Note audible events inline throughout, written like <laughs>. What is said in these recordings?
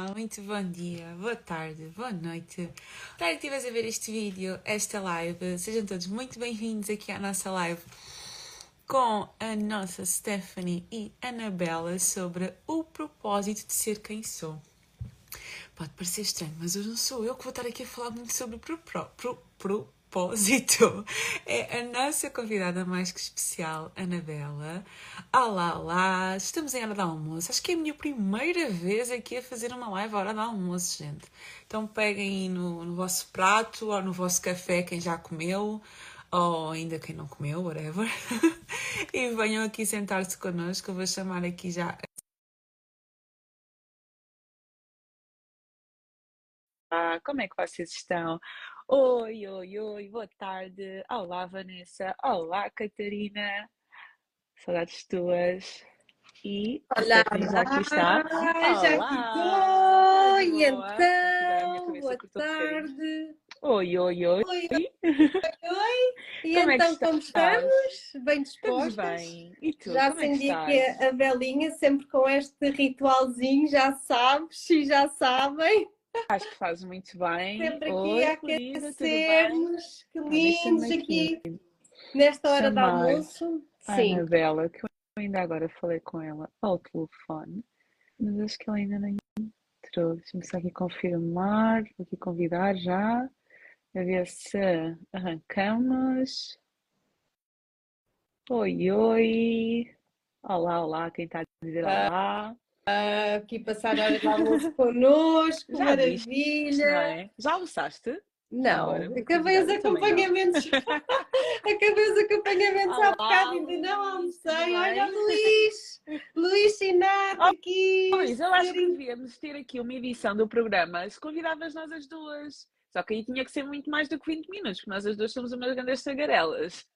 muito bom dia, boa tarde, boa noite. Para que estiveres a ver este vídeo, esta live, sejam todos muito bem-vindos aqui à nossa live com a nossa Stephanie e Anabela sobre o propósito de ser quem sou. Pode parecer estranho, mas hoje não sou eu que vou estar aqui a falar muito sobre o pro, pro, pro, propósito. <laughs> É a nossa convidada mais que especial, Anabela. Olá, olá! Estamos em hora de almoço. Acho que é a minha primeira vez aqui a fazer uma live à hora de almoço, gente. Então peguem aí no, no vosso prato ou no vosso café, quem já comeu ou ainda quem não comeu, whatever, <laughs> e venham aqui sentar-se connosco. Eu vou chamar aqui já. Ah, como é que vocês estão? Oi, oi, oi, boa tarde. Olá, Vanessa. Olá, Catarina. Saudades tuas. E Olá, já aqui está. já Olá, aqui estou. E então, boa tarde. Oi, oi, oi. Oi, oi. E Como é então, como estás? estamos? Bem Estamos dispostas? bem. E tu, Já como é acendi aqui a velinha, sempre com este ritualzinho, já sabes e já sabem. Acho que fazes muito bem. Sempre aqui Oi, a aquecer-nos. Que lindos deixa-me aqui, nesta hora chamar almoço. a Sim. Anabela, que eu ainda agora falei com ela ao telefone, mas acho que ela ainda nem entrou. Deixa-me só aqui confirmar, vou aqui convidar já, a ver se arrancamos. Oi, oi. Olá, olá, quem está a dizer olá? Aqui passar a hora de almoço connosco, Já viste, maravilha. é? Já almoçaste? Não, Agora, acabei os acompanhamentos. <laughs> acabei os acompanhamentos há Olá, bocado, ainda não Luís, almocei. Olha? Luís, Luís Sinato Oh, aqui. Pois, eu acho que devíamos ter aqui uma edição do programa se convidavas nós as duas. Só que aí tinha que ser muito mais do que 20 minutos, porque nós as duas somos umas grandes tagarelas.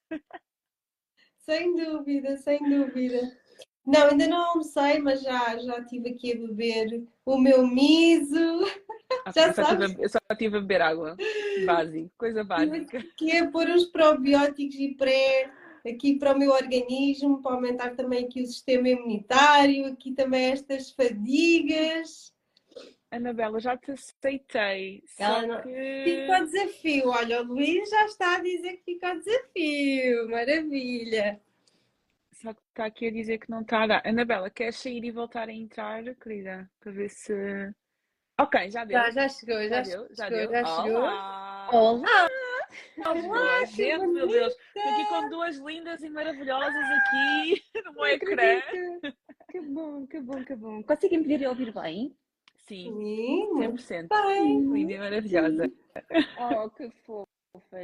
Sem dúvida, sem dúvida. Não, ainda não almocei, mas já, já estive aqui a beber o meu miso, Ok, <laughs> Já eu, só tive eu só tive a beber água. Básico, coisa básica. que é pôr os probióticos e pré aqui para o meu organismo, para aumentar também aqui o sistema imunitário, aqui também estas fadigas. Anabela, já te aceitei. Ela não- que. Fica ao desafio. Olha, o Luís já está a dizer que fica ao desafio. Maravilha. Está aqui a dizer que não está a dar. Anabela, queres sair e voltar a entrar, querida? Para ver se. Ok, já deu. Já, já chegou, já, Já deu, já chegou, deu. já chegou. Olá! Olá! Olá, gente, meu! Deus. Estou aqui com duas lindas e maravilhosas aqui <laughs> no meu ecrã. Que bom, que bom, que bom. Conseguem me ver e ouvir bem? Sim, Sim, muito 100%. bem. Linda e maravilhosa. <laughs> Oh, que fofas.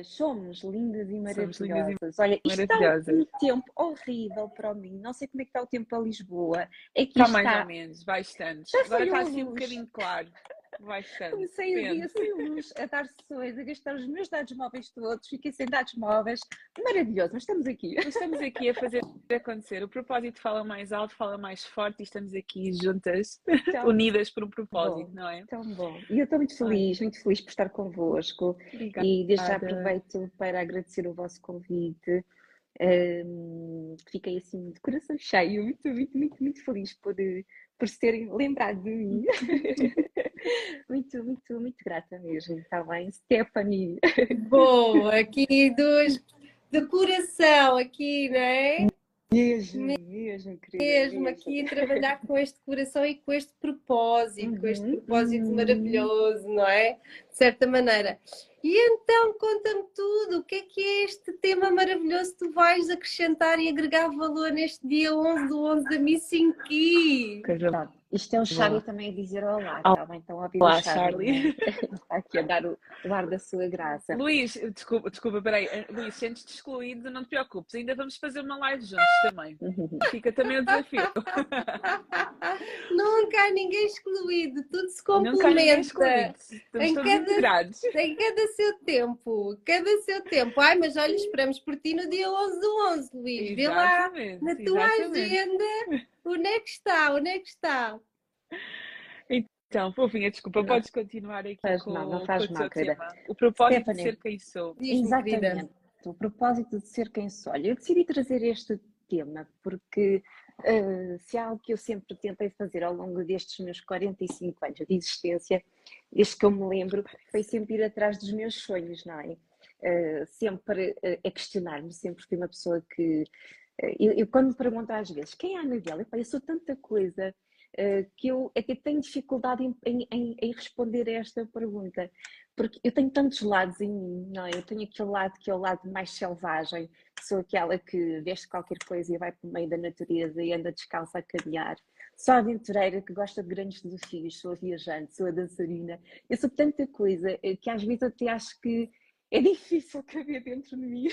Somos lindas e Somos lindas e maravilhosas. Olha, isto está maravilhosas. um tempo horrível para mim. Não sei como é que está o tempo para Lisboa. Aqui Está mais está. ou menos, bastante. Agora está assim um bocadinho claro. Bastante. Comecei o dia sem luz, a dar sessões, a gastar os meus dados móveis todos. Fiquei sem dados móveis. Maravilhoso, mas estamos aqui. Mas Estamos aqui a fazer acontecer. O propósito fala mais alto, fala mais forte e estamos aqui juntas, unidas por um propósito, bom. não é? Tão bom. E eu estou muito feliz, muito feliz por estar convosco. Obrigada. E desde já aproveito para agradecer o vosso convite. Hum, fiquei assim de coração cheio, muito, muito, muito, muito feliz por, por se terem lembrado de mim. <laughs> muito, muito, muito grata mesmo. Está bem, Stephanie. Boa, aqui dos de coração, aqui, não é? Mesmo, mesmo, querida. Mesmo aqui a trabalhar com este coração e com este propósito, com este Uhum, propósito uhum. maravilhoso, não é? De certa maneira. E então, conta-me tudo, o que é que é este tema maravilhoso que tu vais acrescentar e agregar valor neste dia 11 do 11 da Missing Key? Coisa Pronto, isto é o Charlie Boa. também a dizer olá, Olá, bem? Então, a Olá, o Charlie. Charlie. né? Está <laughs> aqui a dar o, o ar da sua graça. Luís, desculpa, desculpa, peraí. Eh, Luís, sentes-te excluído, não te preocupes. Ainda vamos fazer uma live juntos também. <laughs> Fica também o desafio. <laughs> Nunca há ninguém excluído, tudo se complementa. Em cada-. Tem cada seu tempo, cada seu tempo. Ai, mas olha, esperamos por ti no dia 11 do 11, Luís. Vê lá Exatamente, na tua exatamente. agenda onde é que está, onde é que está. Então, fofinha, desculpa, Não. podes continuar aqui Faz com, mal, não faz o mal, querida. tema. O propósito Stephanie. de ser quem sou. Exatamente. O propósito de ser quem sou. Olha, eu decidi trazer este tema porque uh, se há algo que eu sempre tentei fazer ao longo destes meus 45 anos de existência, desde que eu me lembro, foi sempre ir atrás dos meus sonhos, não é? Uh, sempre uh, a questionar-me, sempre fui uma pessoa que. Eu, eu, quando me pergunto às vezes quem é a Anabela, eu sou tanta coisa que eu até tenho dificuldade em, em, em, responder a esta pergunta, porque eu tenho tantos lados em mim, não é? Eu tenho aquele lado que é o lado mais selvagem, sou aquela que veste qualquer coisa e vai para o meio da natureza e anda descalça a caminhar. Sou a aventureira que gosta de grandes desafios, sou a viajante, sou a dançarina. Eu sou tanta coisa eh, que às vezes até acho que é difícil <laughs> caber dentro de mim.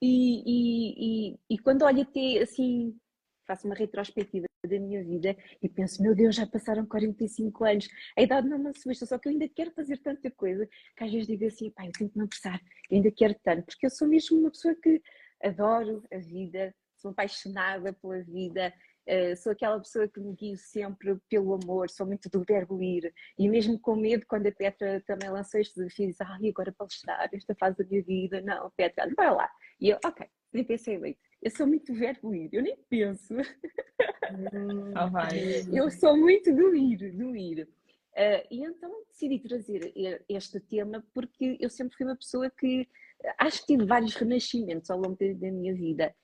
E, e, e, quando olho até assim, faço uma retrospectiva da minha vida e penso, meu Deus, já passaram 45 anos, a idade não me assusta, só que eu ainda quero fazer tanta coisa que às vezes digo assim, pá, eu tenho que me apressar, eu ainda quero tanto, porque eu sou mesmo uma pessoa que adoro a vida, sou apaixonada pela vida, Uh, sou aquela pessoa que me guio sempre pelo amor, sou muito do verbo ir. E mesmo com medo, quando a Petra também lançou este desafio, diz: Ai, agora palestrar, esta fase da minha vida. Não, Petra, vai lá. E eu, ok, nem pensei muito. Eu sou muito verbo ir, eu nem penso. Oh, eu sou muito do ir, do ir. Uh, e então decidi trazer este tema porque eu sempre fui uma pessoa que acho que tive vários renascimentos ao longo da, da minha vida.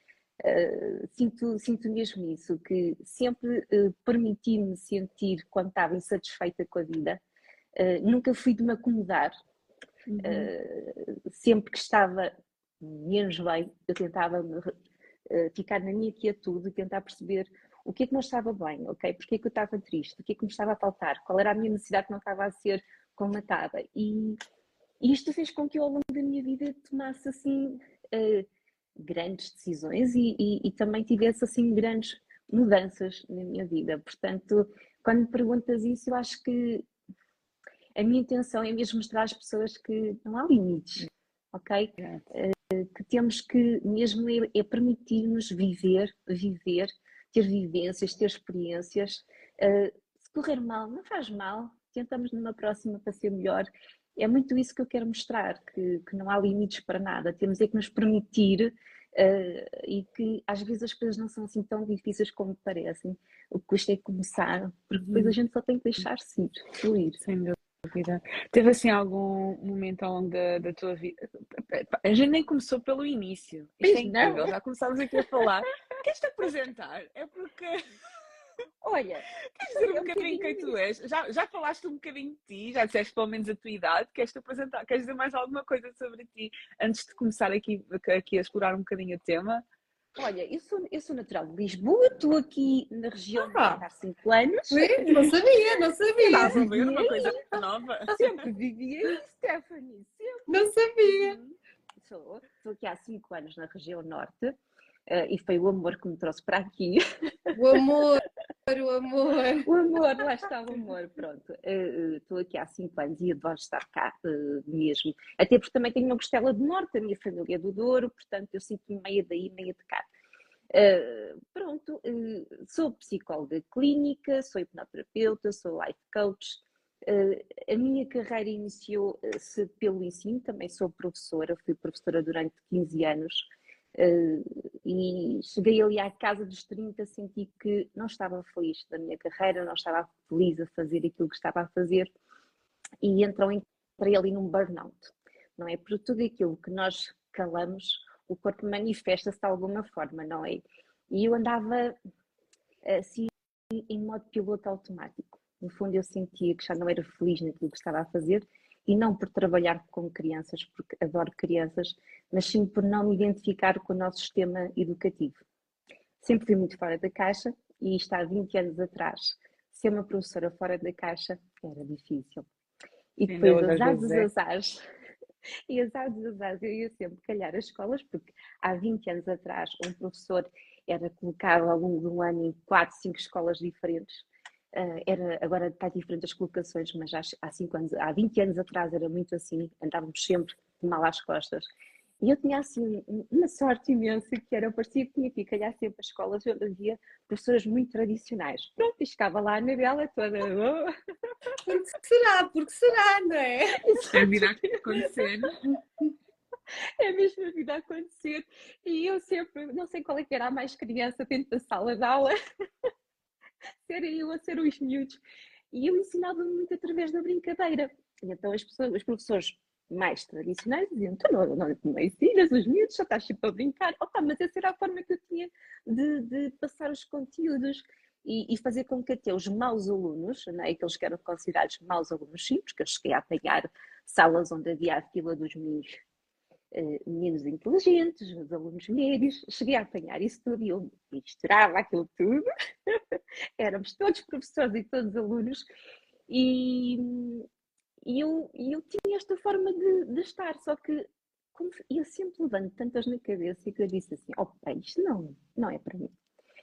Uh, sinto, sinto mesmo isso, que sempre uh, permiti-me sentir quando estava insatisfeita com a vida. nunca fui de me acomodar. Uhum. sempre que estava menos bem, eu tentava ficar na minha quietude e tentar perceber o que é que não estava bem, ok? Porque é que eu estava triste? O que é que me estava a faltar? Qual era a minha necessidade que não estava a ser colmatada? E isto fez com que eu, ao longo da minha vida, tomasse, assim, uh, grandes decisões e, e, e, também tivesse, assim, grandes mudanças na minha vida. Portanto, quando me perguntas isso, eu acho que a minha intenção é mesmo mostrar às pessoas que não há limites, ok? Uh, que temos que mesmo é, é permitir-nos viver, viver ter vivências, ter experiências. Uh, se correr mal, não faz mal, tentamos numa próxima para ser melhor. É muito isso que eu quero mostrar, que, que não há limites para nada, temos é que nos permitir uh, e que às vezes as coisas não são assim tão difíceis como parecem. O que custa é começar, porque depois a uhum. gente só tem que deixar-se ir, fluir. Sem dúvida. Teve assim algum momento ao longo da, da tua vida? A gente nem começou pelo início. Isto é incrível, já começámos aqui a falar. <laughs> Queres-te apresentar? É porque. Olha, queres dizer um, um bocadinho quem tu és? Já, já falaste um bocadinho de ti, já disseste pelo menos a tua idade. Queres-te apresentar? Queres dizer mais alguma coisa sobre ti antes de começar aqui, aqui a explorar um bocadinho o tema? Olha, eu sou, eu sou natural de Lisboa, estou aqui na região ah, há 5 anos. Não sabia, não sabia. Estás a ver uma coisa nova. Sempre vivi aí, Stephanie, sempre. Não sabia. Estou aqui há 5 anos na região norte. Uh, e foi o amor que me trouxe para aqui. O amor, o amor. O amor, lá está o amor, pronto. Estou uh, aqui há cinco anos e adoro estar cá uh, mesmo. Até porque também tenho uma costela do norte, a minha família é do Douro, portanto eu sinto-me meia daí, meia de cá. pronto, sou psicóloga clínica, sou hipnoterapeuta, sou life coach. a minha carreira iniciou-se pelo ensino, também sou professora, fui professora durante 15 anos e cheguei ali à casa dos 30, senti que não estava feliz da minha carreira, não estava feliz a fazer aquilo que estava a fazer e então entrei ali num burnout, não é? Por tudo aquilo que nós calamos, o corpo manifesta-se de alguma forma, não é? E eu andava assim em modo piloto automático. No fundo eu sentia que já não era feliz naquilo que estava a fazer e não por trabalhar com crianças, porque adoro crianças, mas sim por não me identificar com o nosso sistema educativo. Sempre fui muito fora da caixa e isto há 20 anos atrás. Ser uma professora fora da caixa era difícil. E depois, azar dos é. azares, <laughs> e azar dos azares, eu ia sempre calhar as escolas, porque há 20 anos atrás um professor era colocado ao longo de um ano em 4, 5 escolas diferentes era, agora está diferente as colocações, mas há, há, cinco anos, há 20 anos atrás era muito assim, andávamos sempre de mal às costas. E eu tinha assim uma sorte imensa que era, parecia que tinha que ir calhar sempre as escolas onde havia professoras muito tradicionais. Pronto, e ficava lá na bela toda. <laughs> Oh. Porque será? Porque será, não é? Isso vai virar acontecer. é a mesma vida a acontecer. E eu sempre, não sei qual é que era a mais criança dentro da sala de aula, <laughs> ser eu a ser os miúdos. E eu ensinava muito através da brincadeira. E então as pessoas, os professores mais tradicionais diziam: Tu não, não, não ensinas os miúdos, só estás sempre a brincar. Opa, mas essa era a forma que eu tinha de, de passar os conteúdos e, e, fazer com que até os maus alunos, não é? aqueles que eram considerados maus alunos simples, que eu cheguei a apanhar salas onde havia a fila dos uh, meninos inteligentes, os alunos médios, cheguei a apanhar isso tudo e eu misturava aquilo tudo. <laughs> Éramos todos professores e todos alunos e, e eu, eu tinha esta forma de, de estar, só que como eu sempre levando tantas na cabeça que eu disse assim, pai, isto não, não é para mim.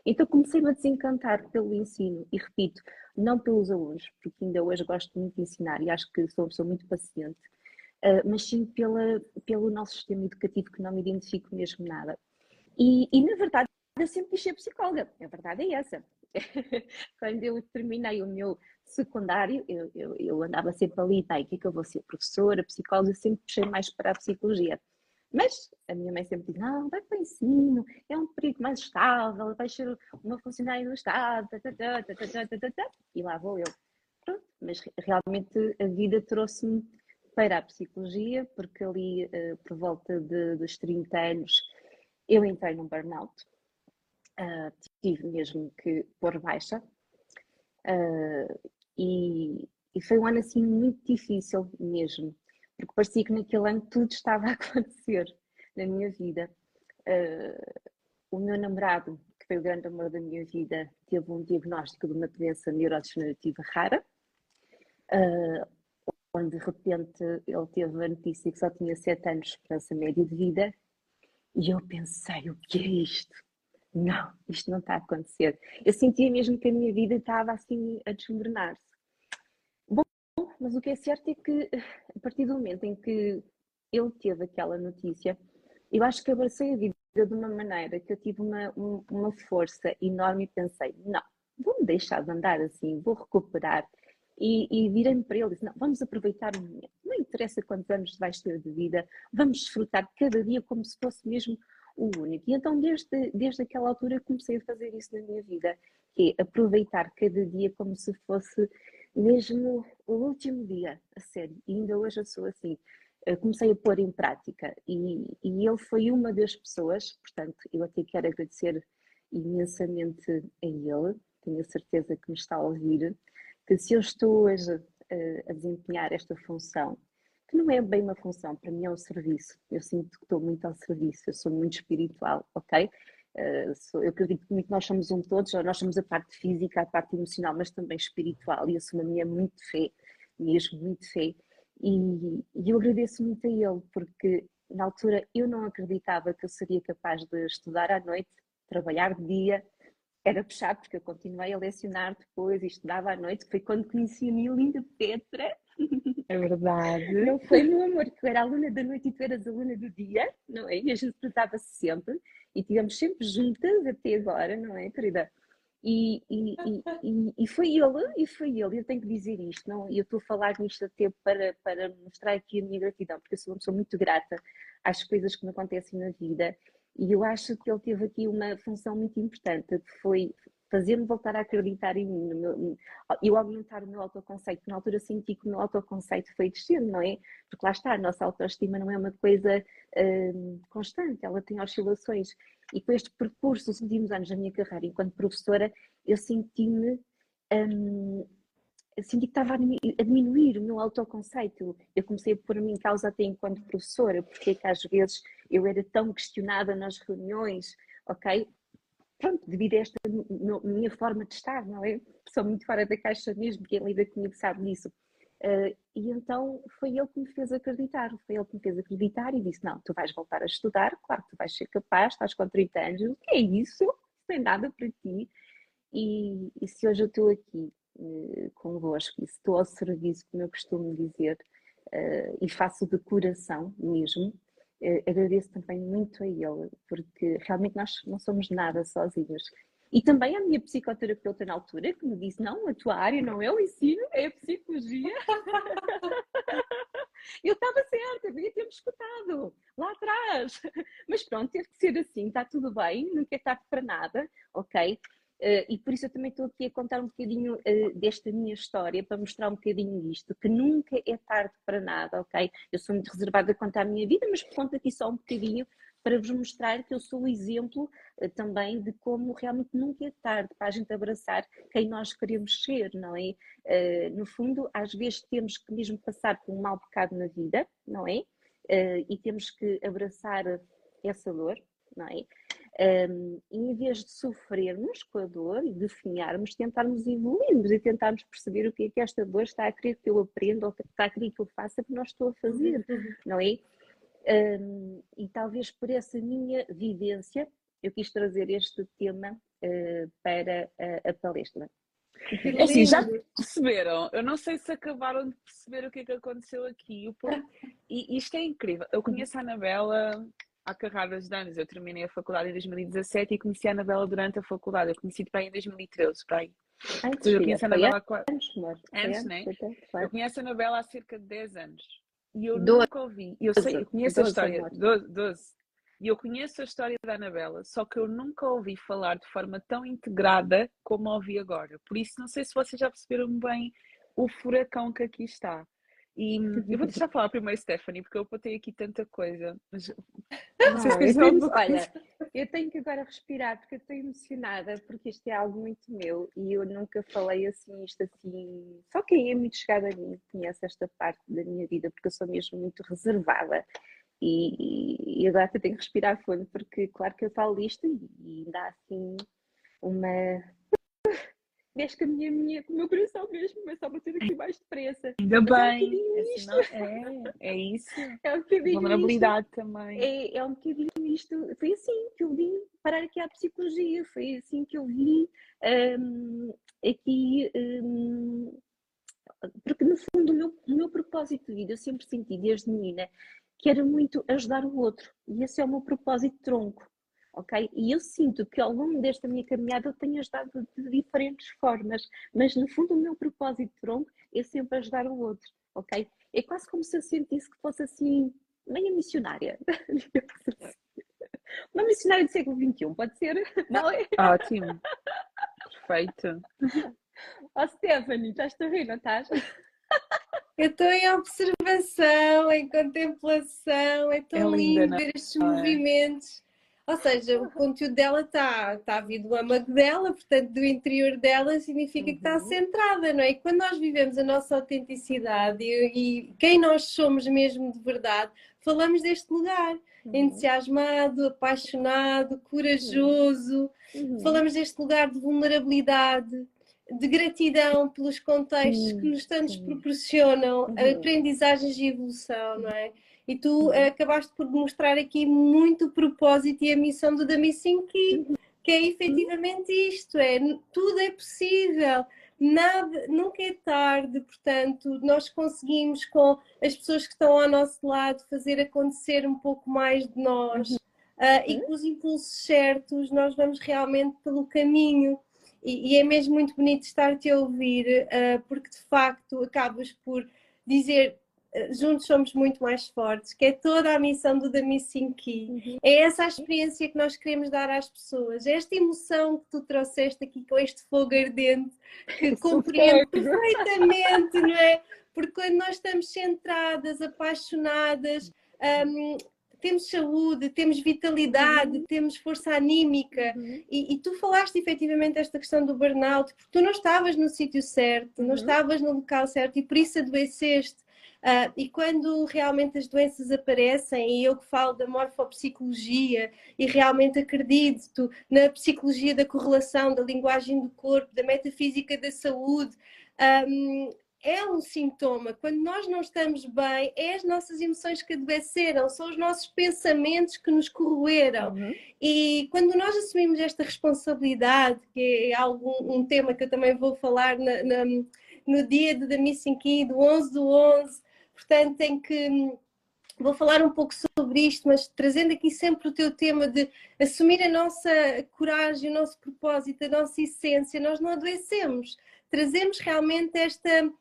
Então comecei-me a desencantar pelo ensino e repito, não pelos alunos, porque ainda hoje gosto muito de ensinar e acho que sou uma pessoa muito paciente, mas sim pela, pelo nosso sistema educativo que não me identifico mesmo nada. E, e na verdade eu sempre quis ser psicóloga, a verdade é essa. <laughs> Quando eu terminei o meu secundário, eu, eu, eu andava sempre ali, tá, o que é que eu vou ser? Professora, psicóloga, sempre puxei mais para a psicologia. Mas a minha mãe sempre diz: não, vai para o ensino, é um período mais estável, vai ser uma funcionária do Estado, tá, tá, tá, e lá vou eu. Pronto, mas realmente a vida trouxe-me para a psicologia, porque ali uh, por volta de, dos 30 anos eu entrei num burnout, uh, tive mesmo que pôr baixa, uh, e, e foi um ano assim muito difícil mesmo porque parecia que naquele ano tudo estava a <laughs> acontecer na minha vida. Uh, o meu namorado, que foi o grande amor da minha vida, teve um diagnóstico de uma doença neurodegenerativa rara, uh, onde de repente ele teve a notícia que só tinha 7 anos de esperança média de vida, e eu pensei: o que é isto? Não, isto não está a acontecer. Eu sentia mesmo que a minha vida estava assim a desmoronar-se mas o que é certo é que a partir do momento em que ele teve aquela notícia, eu acho que abracei a vida de uma maneira que eu tive uma, uma força enorme e pensei, não, vou-me deixar de andar assim, vou recuperar. E, e virei-me para ele e disse, não, vamos aproveitar o momento. Não interessa quantos anos vais ter de vida, vamos desfrutar cada dia como se fosse mesmo o único. E então desde, desde aquela altura comecei a fazer isso na minha vida, que é aproveitar cada dia como se fosse mesmo o último dia, a sério, e ainda hoje eu sou assim. Comecei a pôr em prática e, e ele foi uma das pessoas, portanto, eu até quero agradecer imensamente a ele, tenho a certeza que me está a ouvir, que se eu estou hoje a, a desempenhar esta função, que não é bem uma função, para mim é um serviço, eu sinto que estou muito ao serviço, eu sou muito espiritual, ok? Uh, eu acredito muito que nós somos um todos, nós somos a parte física, a parte emocional, mas também espiritual, e eu sou uma minha muito fé, mesmo muito fé, e, e eu agradeço muito a ele, porque na altura eu não acreditava que eu seria capaz de estudar à noite, trabalhar de dia, era puxado, porque eu continuei a lecionar depois e estudava à noite, foi quando conheci a minha linda Petra. É verdade. Não foi, meu amor, que eu era aluna da noite e tu eras aluna do dia, não é? E a gente tratava-se sempre e estivemos sempre juntas até agora, não é, querida? E, e, e, e, foi ele, e foi ele, eu tenho que dizer isto, não? Eu estou a falar nisto até para, para mostrar aqui a minha gratidão, porque eu sou uma pessoa muito grata às coisas que me acontecem na vida, e eu acho que ele teve aqui uma função muito importante, que foi fazer-me voltar a acreditar em mim, meu, eu aumentar o meu autoconceito, na altura senti que o meu autoconceito foi descendo, não é? Porque lá está, a nossa autoestima não é uma coisa hum, constante, ela tem oscilações. E com este percurso, os últimos anos da minha carreira enquanto professora, eu senti-me. Hum, senti que estava a diminuir o meu autoconceito. Eu comecei a pôr-me em causa até enquanto professora, porque é que às vezes eu era tão questionada nas reuniões, ok? pronto, devido a esta minha forma de estar, não é? Sou muito fora da caixa mesmo, quem lida comigo sabe disso. Uh, e então foi ele que me fez acreditar, foi ele que me fez acreditar e disse: Não, tu vais voltar a estudar, claro que tu vais ser capaz, estás com 30 anos, o que é isso? Não tem nada para ti. E, e se hoje eu estou aqui uh, convosco e estou ao serviço, como eu costumo dizer, uh, e faço de coração mesmo, eh, agradeço também muito a ele, porque realmente nós não somos nada sozinhos. E também a minha psicoterapeuta na altura, que me disse: não, a tua área não é o ensino, é a psicologia. <laughs> eu estava certa, devia ter-me escutado. lá atrás. Mas pronto, teve que ser assim, está tudo bem, nunca é tarde para nada, ok? Uh, e por isso eu também estou aqui a contar um bocadinho uh, desta minha história, para mostrar um bocadinho isto, que nunca é tarde para nada, ok? Eu sou muito reservada quanto à minha vida, mas conto aqui só um bocadinho para vos mostrar que eu sou o exemplo uh, também de como realmente nunca é tarde para a gente abraçar quem nós queremos ser, não é? no fundo, às vezes temos que mesmo passar por um mau bocado na vida, não é? e temos que abraçar essa dor, não é? Um, e em vez de sofrermos com a dor e definharmos, tentarmos evoluirmos e tentarmos perceber o que é que esta dor está a querer que eu aprenda ou está a querer que eu faça que não estou a fazer, uhum. não é? Um, e talvez por essa minha vivência eu quis trazer este tema uh, para a, a palestra. É assim, já perceberam? Eu não sei se acabaram de perceber o que é que aconteceu aqui. E isto é incrível. Eu conheço a Anabela há carradas de anos. Eu terminei a faculdade em 2017 e conheci a Anabela durante a faculdade. Eu conheci-te bem em 2013, para aí. Antes, eu conheço a Anabela há Antes, antes né? Eu conheço a Anabela há cerca de 10 anos. E eu doze. nunca ouvi. Eu sei, eu conheço a história. 12, 12. E eu conheço a história da Anabela, só que eu nunca ouvi falar de forma tão integrada como ouvi agora. Por isso, não sei se vocês já perceberam bem o furacão que aqui está. E eu vou deixar falar primeiro, Stephanie, porque eu botei aqui tanta coisa. Mas não se eu tenho, olha, eu tenho que agora respirar porque eu estou emocionada, porque isto é algo muito meu e eu nunca falei assim, isto assim. Só quem é muito chegado a mim conhece esta parte da minha vida, porque eu sou mesmo muito reservada. E, e agora até tenho que respirar fundo, porque claro que eu falo isto e, e dá assim uma mexe com, a minha, minha, o meu coração mesmo, começa a bater aqui mais depressa. Ainda bem, é, um é, é isso. <laughs> É um bocadinho Vulnerabilidade também. É, é um bocadinho isto. Foi assim que eu vim parar aqui à psicologia, foi assim que eu vim um, aqui. Um, porque no fundo o meu, o meu propósito de vida eu sempre senti desde menina que era muito ajudar o outro e esse é o meu propósito tronco ok? E eu sinto que ao longo desta minha caminhada eu tenho ajudado de diferentes formas, mas no fundo o meu propósito tronco é sempre ajudar o outro, ok? É quase como se eu sentisse que fosse assim, meia missionária. <laughs> Uma missionária do século XXI, pode ser? <laughs> Não é? Ótimo. Perfeito. Oh, Stephanie, estás-te a rir, não estás? <laughs> Eu estou em observação, em contemplação, é tão é lindo ver estes é? movimentos. Ou seja, o conteúdo dela está tá a vir do âmago dela, portanto, do interior dela, significa que está uhum. centrada, não é? E quando nós vivemos a nossa autenticidade e, e quem nós somos mesmo de verdade, falamos deste lugar. Uhum. Entusiasmado, apaixonado, corajoso. Uhum. Falamos deste lugar de vulnerabilidade, de gratidão pelos contextos que nos tantos proporcionam, aprendizagens e evolução, não é? E tu uh, acabaste por demonstrar aqui muito o propósito e a missão do The Missing Key, que é efetivamente isto: é tudo é possível, nada, nunca é tarde, portanto, nós conseguimos com as pessoas que estão ao nosso lado fazer acontecer um pouco mais de nós. Uh, e com os impulsos certos, nós vamos realmente pelo caminho. E, e é mesmo muito bonito estar-te a ouvir, uh, porque de facto acabas por dizer juntos somos muito mais fortes, que é toda a missão do Missing Key. Uhum. É essa a experiência que nós queremos dar às pessoas, é esta emoção que tu trouxeste aqui com este fogo ardente, que compreendo perfeitamente, não é? Porque quando nós estamos centradas, apaixonadas, um, temos saúde, temos vitalidade, uhum. temos força anímica. Uhum. E, e, tu falaste efetivamente esta questão do burnout, porque tu não estavas no sítio certo, não uhum. estavas no local certo e por isso adoeceste. Uh, e quando realmente as doenças aparecem, e eu que falo da morfopsicologia e realmente acredito na psicologia da correlação, da linguagem do corpo, da metafísica da saúde, um, é um sintoma. Quando nós não estamos bem, é as nossas emoções que adoeceram, são os nossos pensamentos que nos corroeram. Uhum. E quando nós assumimos esta responsabilidade, que é algo, um tema que eu também vou falar na, na, no dia The Missing Key, do 11 do 11, portanto, em que hum, vou falar um pouco sobre isto, mas trazendo aqui sempre o teu tema de assumir a nossa coragem, o nosso propósito, a nossa essência, nós não adoecemos. Trazemos realmente esta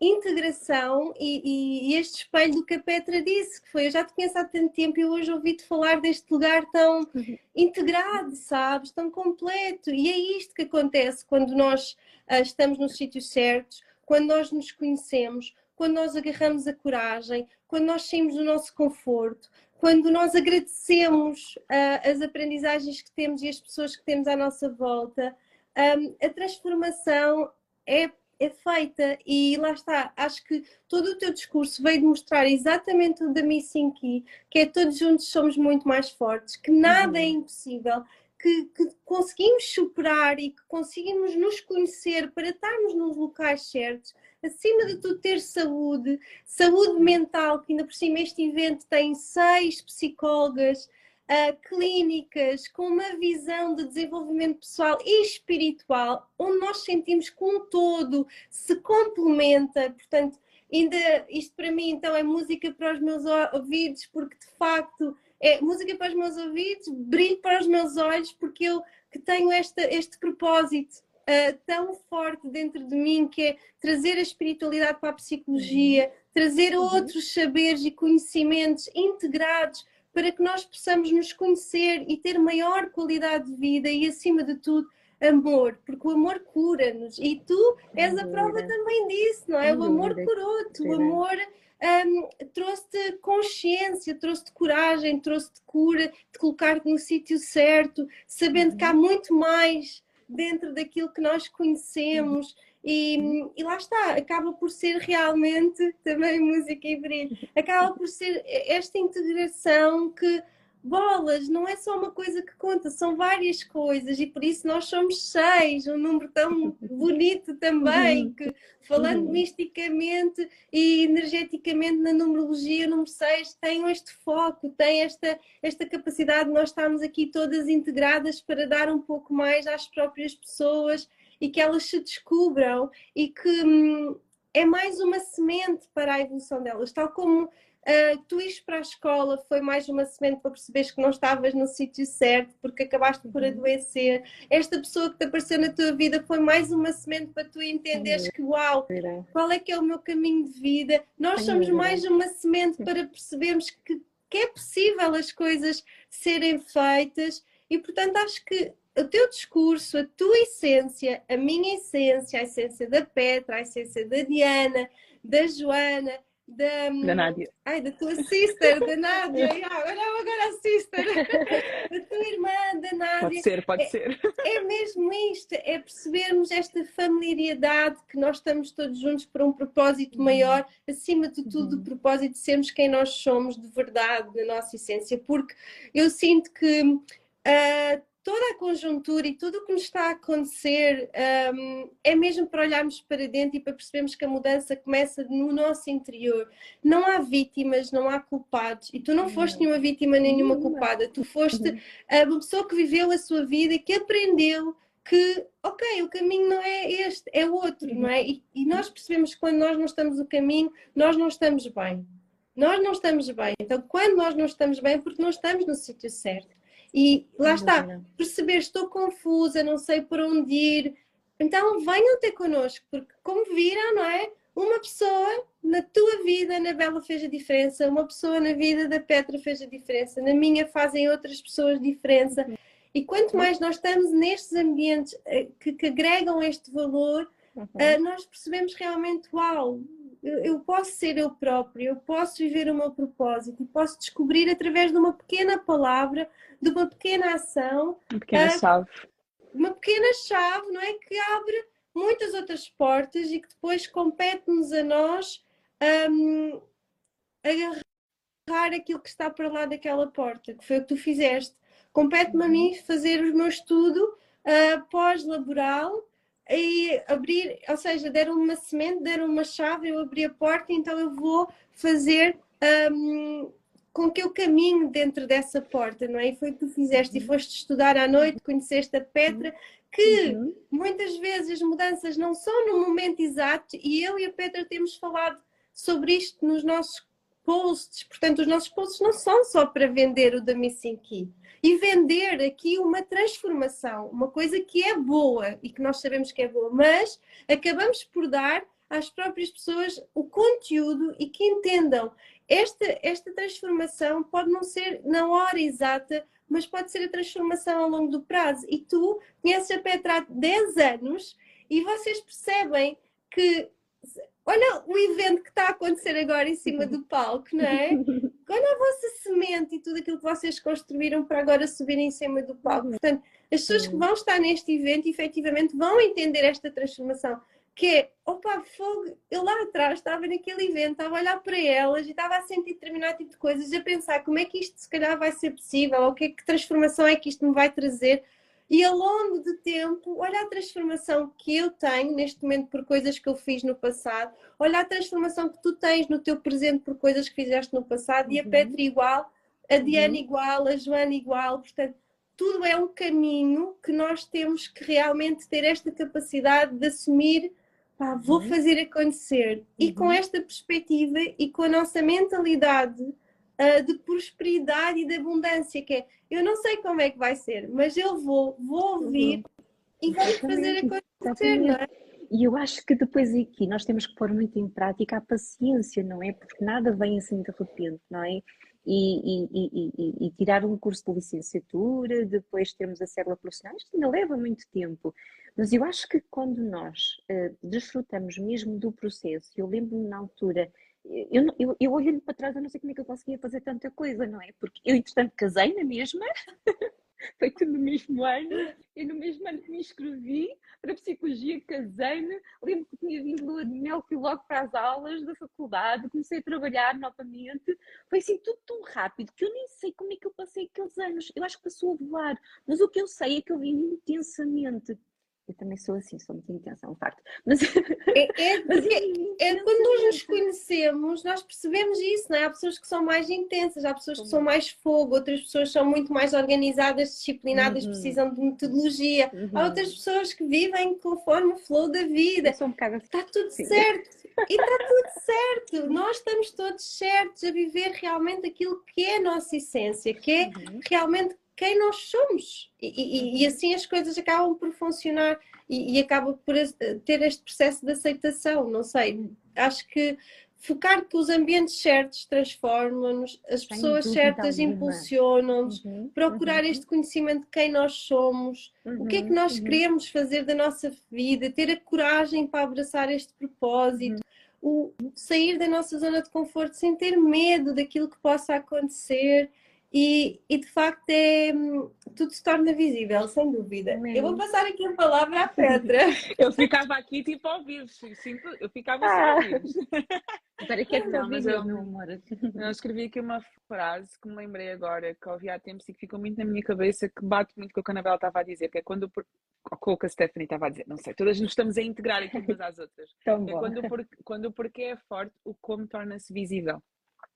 integração e, e, este espelho do que a Petra disse, que foi, eu já te conheço há tanto tempo e hoje ouvi-te falar deste lugar tão uhum. integrado, sabes, tão completo. E é isto que acontece quando nós uh, estamos nos sítios certos, quando nós nos conhecemos, quando nós agarramos a coragem, quando nós saímos do nosso conforto, quando nós agradecemos uh, as aprendizagens que temos e as pessoas que temos à nossa volta, um, a transformação é é feita e lá está, acho que todo o teu discurso veio demonstrar exatamente o da Missing Key, que é todos juntos somos muito mais fortes, que nada é uhum. é impossível, que, que, conseguimos superar e que conseguimos nos conhecer para estarmos nos locais certos, acima de tudo ter saúde, saúde mental, que ainda por cima este evento tem seis psicólogas, uh, clínicas com uma visão de desenvolvimento pessoal e espiritual, onde nós sentimos que um todo se complementa, portanto, ainda isto para mim então é música para os meus ouvidos, porque de facto é música para os meus ouvidos, brilho para os meus olhos, porque eu que tenho esta, este propósito uh, tão forte dentro de mim, que é trazer a espiritualidade para a psicologia, trazer uhum. outros saberes e conhecimentos integrados para que nós possamos nos conhecer e ter maior qualidade de vida e, acima de tudo, amor, porque o amor cura-nos e tu és a prova também disso, não é? O amor curou-te, o amor um, trouxe-te consciência, trouxe-te coragem, trouxe-te cura, de colocar-te no sítio certo, sabendo uhum. que há uhum. muito mais dentro daquilo que nós conhecemos. Uhum e, e, lá está, acaba por ser realmente também música e brilho, acaba por ser esta integração que bolas, não é só uma coisa que conta, são várias coisas e por isso nós somos seis, um número tão bonito também, que falando misticamente e energeticamente na numerologia, o número seis tem este foco, tem esta, esta capacidade de nós estarmos aqui todas integradas para dar um pouco mais às próprias pessoas e que elas se descubram e que hum, é mais uma semente para a evolução delas, tal como Uh, tu ires para a escola foi mais uma semente para perceberes que não estavas no sítio certo porque acabaste por uhum. adoecer. Esta pessoa que te apareceu na tua vida foi mais uma semente para tu entenderes que, uau, qual é que é o meu caminho de vida? Nós somos mais uma semente para percebermos que, que é possível as coisas serem feitas e, portanto, acho que o teu discurso, a tua essência, a minha essência, a essência da Petra, a essência da Diana, da Joana, da, da Nádia. Ai, da tua sister, da Nádia. agora, agora a sister. da tua irmã, da Nádia. Pode ser, pode é, ser. É mesmo isto, é percebermos esta familiaridade que nós estamos todos juntos para um propósito uhum. maior, acima de tudo, uhum. o propósito de sermos quem nós somos de verdade, na nossa essência, porque eu sinto que. Uh, toda a conjuntura e tudo o que nos está a acontecer um, é mesmo para olharmos para dentro e para percebermos que a mudança começa no nosso interior. Não há vítimas, não há culpados. E tu não foste nenhuma vítima nenhuma culpada. Tu foste uhum. uma pessoa que viveu a sua vida e que aprendeu que, ok, o caminho não é este, é outro, não é? E, e nós percebemos que quando nós não estamos no caminho, nós não estamos bem. Nós não estamos bem. Então, quando nós não estamos bem, é porque não estamos no sítio certo. E lá está, perceber, estou confusa, não sei por onde ir. Então venham ter connosco, porque como viram, não é? Uma pessoa na tua vida, na Bela fez a diferença, uma pessoa na vida da Petra fez a diferença, na minha fazem outras pessoas diferença. E quanto mais nós estamos nestes ambientes eh, que, que agregam este valor, uhum. uh, nós percebemos realmente, uau, eu, posso ser eu próprio, eu posso viver o meu propósito, posso descobrir através de uma pequena palavra de uma pequena ação. Uma pequena uh, chave. Uma pequena chave, não é? Que abre muitas outras portas e que depois compete-nos a nós um, agarrar aquilo que está para lá daquela porta, que foi o que tu fizeste. Compete-me a mim fazer o meu estudo uh, pós-laboral e abrir, ou seja, deram uma semente, deram uma chave, eu abri a porta, então eu vou fazer um, com que eu caminho dentro dessa porta, não é? E foi o que tu fizeste, uhum. e foste estudar à noite, conheceste a Petra, que uhum. muitas vezes as mudanças não são no momento exato, e eu e a Petra temos falado sobre isto nos nossos posts, portanto, os nossos posts não são só para vender o da Missing Key. E vender aqui uma transformação, uma coisa que é boa e que nós sabemos que é boa, mas acabamos por dar às próprias pessoas o conteúdo e que entendam esta, esta transformação pode não ser na hora exata, mas pode ser a transformação ao longo do prazo. E tu conheces a Petra há 10 anos e vocês percebem que olha o evento que está a acontecer agora em cima do palco, não é? <laughs> Olha a vossa semente e tudo aquilo que vocês construíram para agora subir em cima do palco. Portanto, as pessoas que vão estar neste evento efetivamente vão entender esta transformação. Que é, opa, fogo, eu lá atrás estava naquele evento, estava a olhar para elas e estava a sentir determinado tipo de coisas, a pensar como é que isto se calhar vai ser possível, ou que, que transformação é que isto me vai trazer. E ao longo do tempo, olha a transformação que eu tenho neste momento por coisas que eu fiz no passado, olha a transformação que tu tens no teu presente por coisas que fizeste no passado, uhum. e a uhum. Petra igual, a Diana uhum. igual, a Joana igual, portanto, tudo é um caminho que nós temos que realmente ter esta capacidade de assumir, pá, vou uhum. fazer acontecer. E com uhum. esta perspectiva e com a nossa mentalidade uh, de prosperidade e de abundância, que é eu não sei como é que vai ser, mas eu vou, vou ouvir uhum. e vamos fazer acontecer, não é? E eu acho que depois aqui nós temos que pôr muito em prática a paciência, não é? Porque nada vem assim de repente, não é? E, e, e, e, tirar um curso de licenciatura, depois termos a célula profissional, isto ainda leva muito tempo. Mas eu acho que quando nós uh, desfrutamos mesmo do processo, eu lembro-me na altura eu, eu, eu olhando para trás, eu não sei como é que eu conseguia fazer tanta coisa, não é? Porque eu, entretanto, casei na mesma, <laughs> foi tudo no mesmo ano, e no mesmo ano que me inscrevi para Psicologia, casei-me, lembro que tinha vindo lua de mel, fui logo para as aulas da faculdade, comecei a trabalhar novamente, foi assim tudo tão rápido que eu nem sei como é que eu passei aqueles anos, eu acho que passou a voar, mas o que eu sei é que eu vivi intensamente eu também sou assim, sou muito intensa, é um facto. Mas, é, é, <laughs> mas é, é, quando nós nos conhecemos, nós percebemos isso, não é? Há pessoas que são mais intensas, há pessoas que são mais fogo, outras pessoas são muito mais organizadas, disciplinadas, uhum. precisam de metodologia. Uhum. Há outras pessoas que vivem conforme o flow da vida. Eu sou um bocado Está tudo Sim. certo. <laughs> E está tudo certo. Nós estamos todos certos a viver realmente aquilo que é a nossa essência, que é uhum. realmente quem nós somos. E, e, e, assim as coisas acabam por funcionar e, e acaba por ter este processo de aceitação. Não sei, acho que focar que os ambientes certos transformam-nos, as pessoas certas impulsionam-nos, uhum, procurar uhum. este conhecimento de quem nós somos, uhum, o que é que nós uhum. queremos fazer da nossa vida, ter a coragem para abraçar este propósito, uhum. o sair da nossa zona de conforto sem ter medo daquilo que possa acontecer. E, e, de facto é, tudo se torna visível, sem dúvida. Eu vou passar aqui a palavra à Petra. <laughs> eu ficava aqui tipo ao vivo, eu ficava ah. só ao vivo. Espera que é que eu, eu, meu amor. Eu escrevi aqui uma frase que me lembrei agora, que ouvi há tempos e que ficou muito na minha cabeça, que bate muito com o que a Anabela estava a dizer, que é quando com o que a Stephanie estava a dizer, não sei, todas nos estamos a integrar aqui umas às outras. Tão é bom. quando, quando o porquê é forte, o como torna-se visível.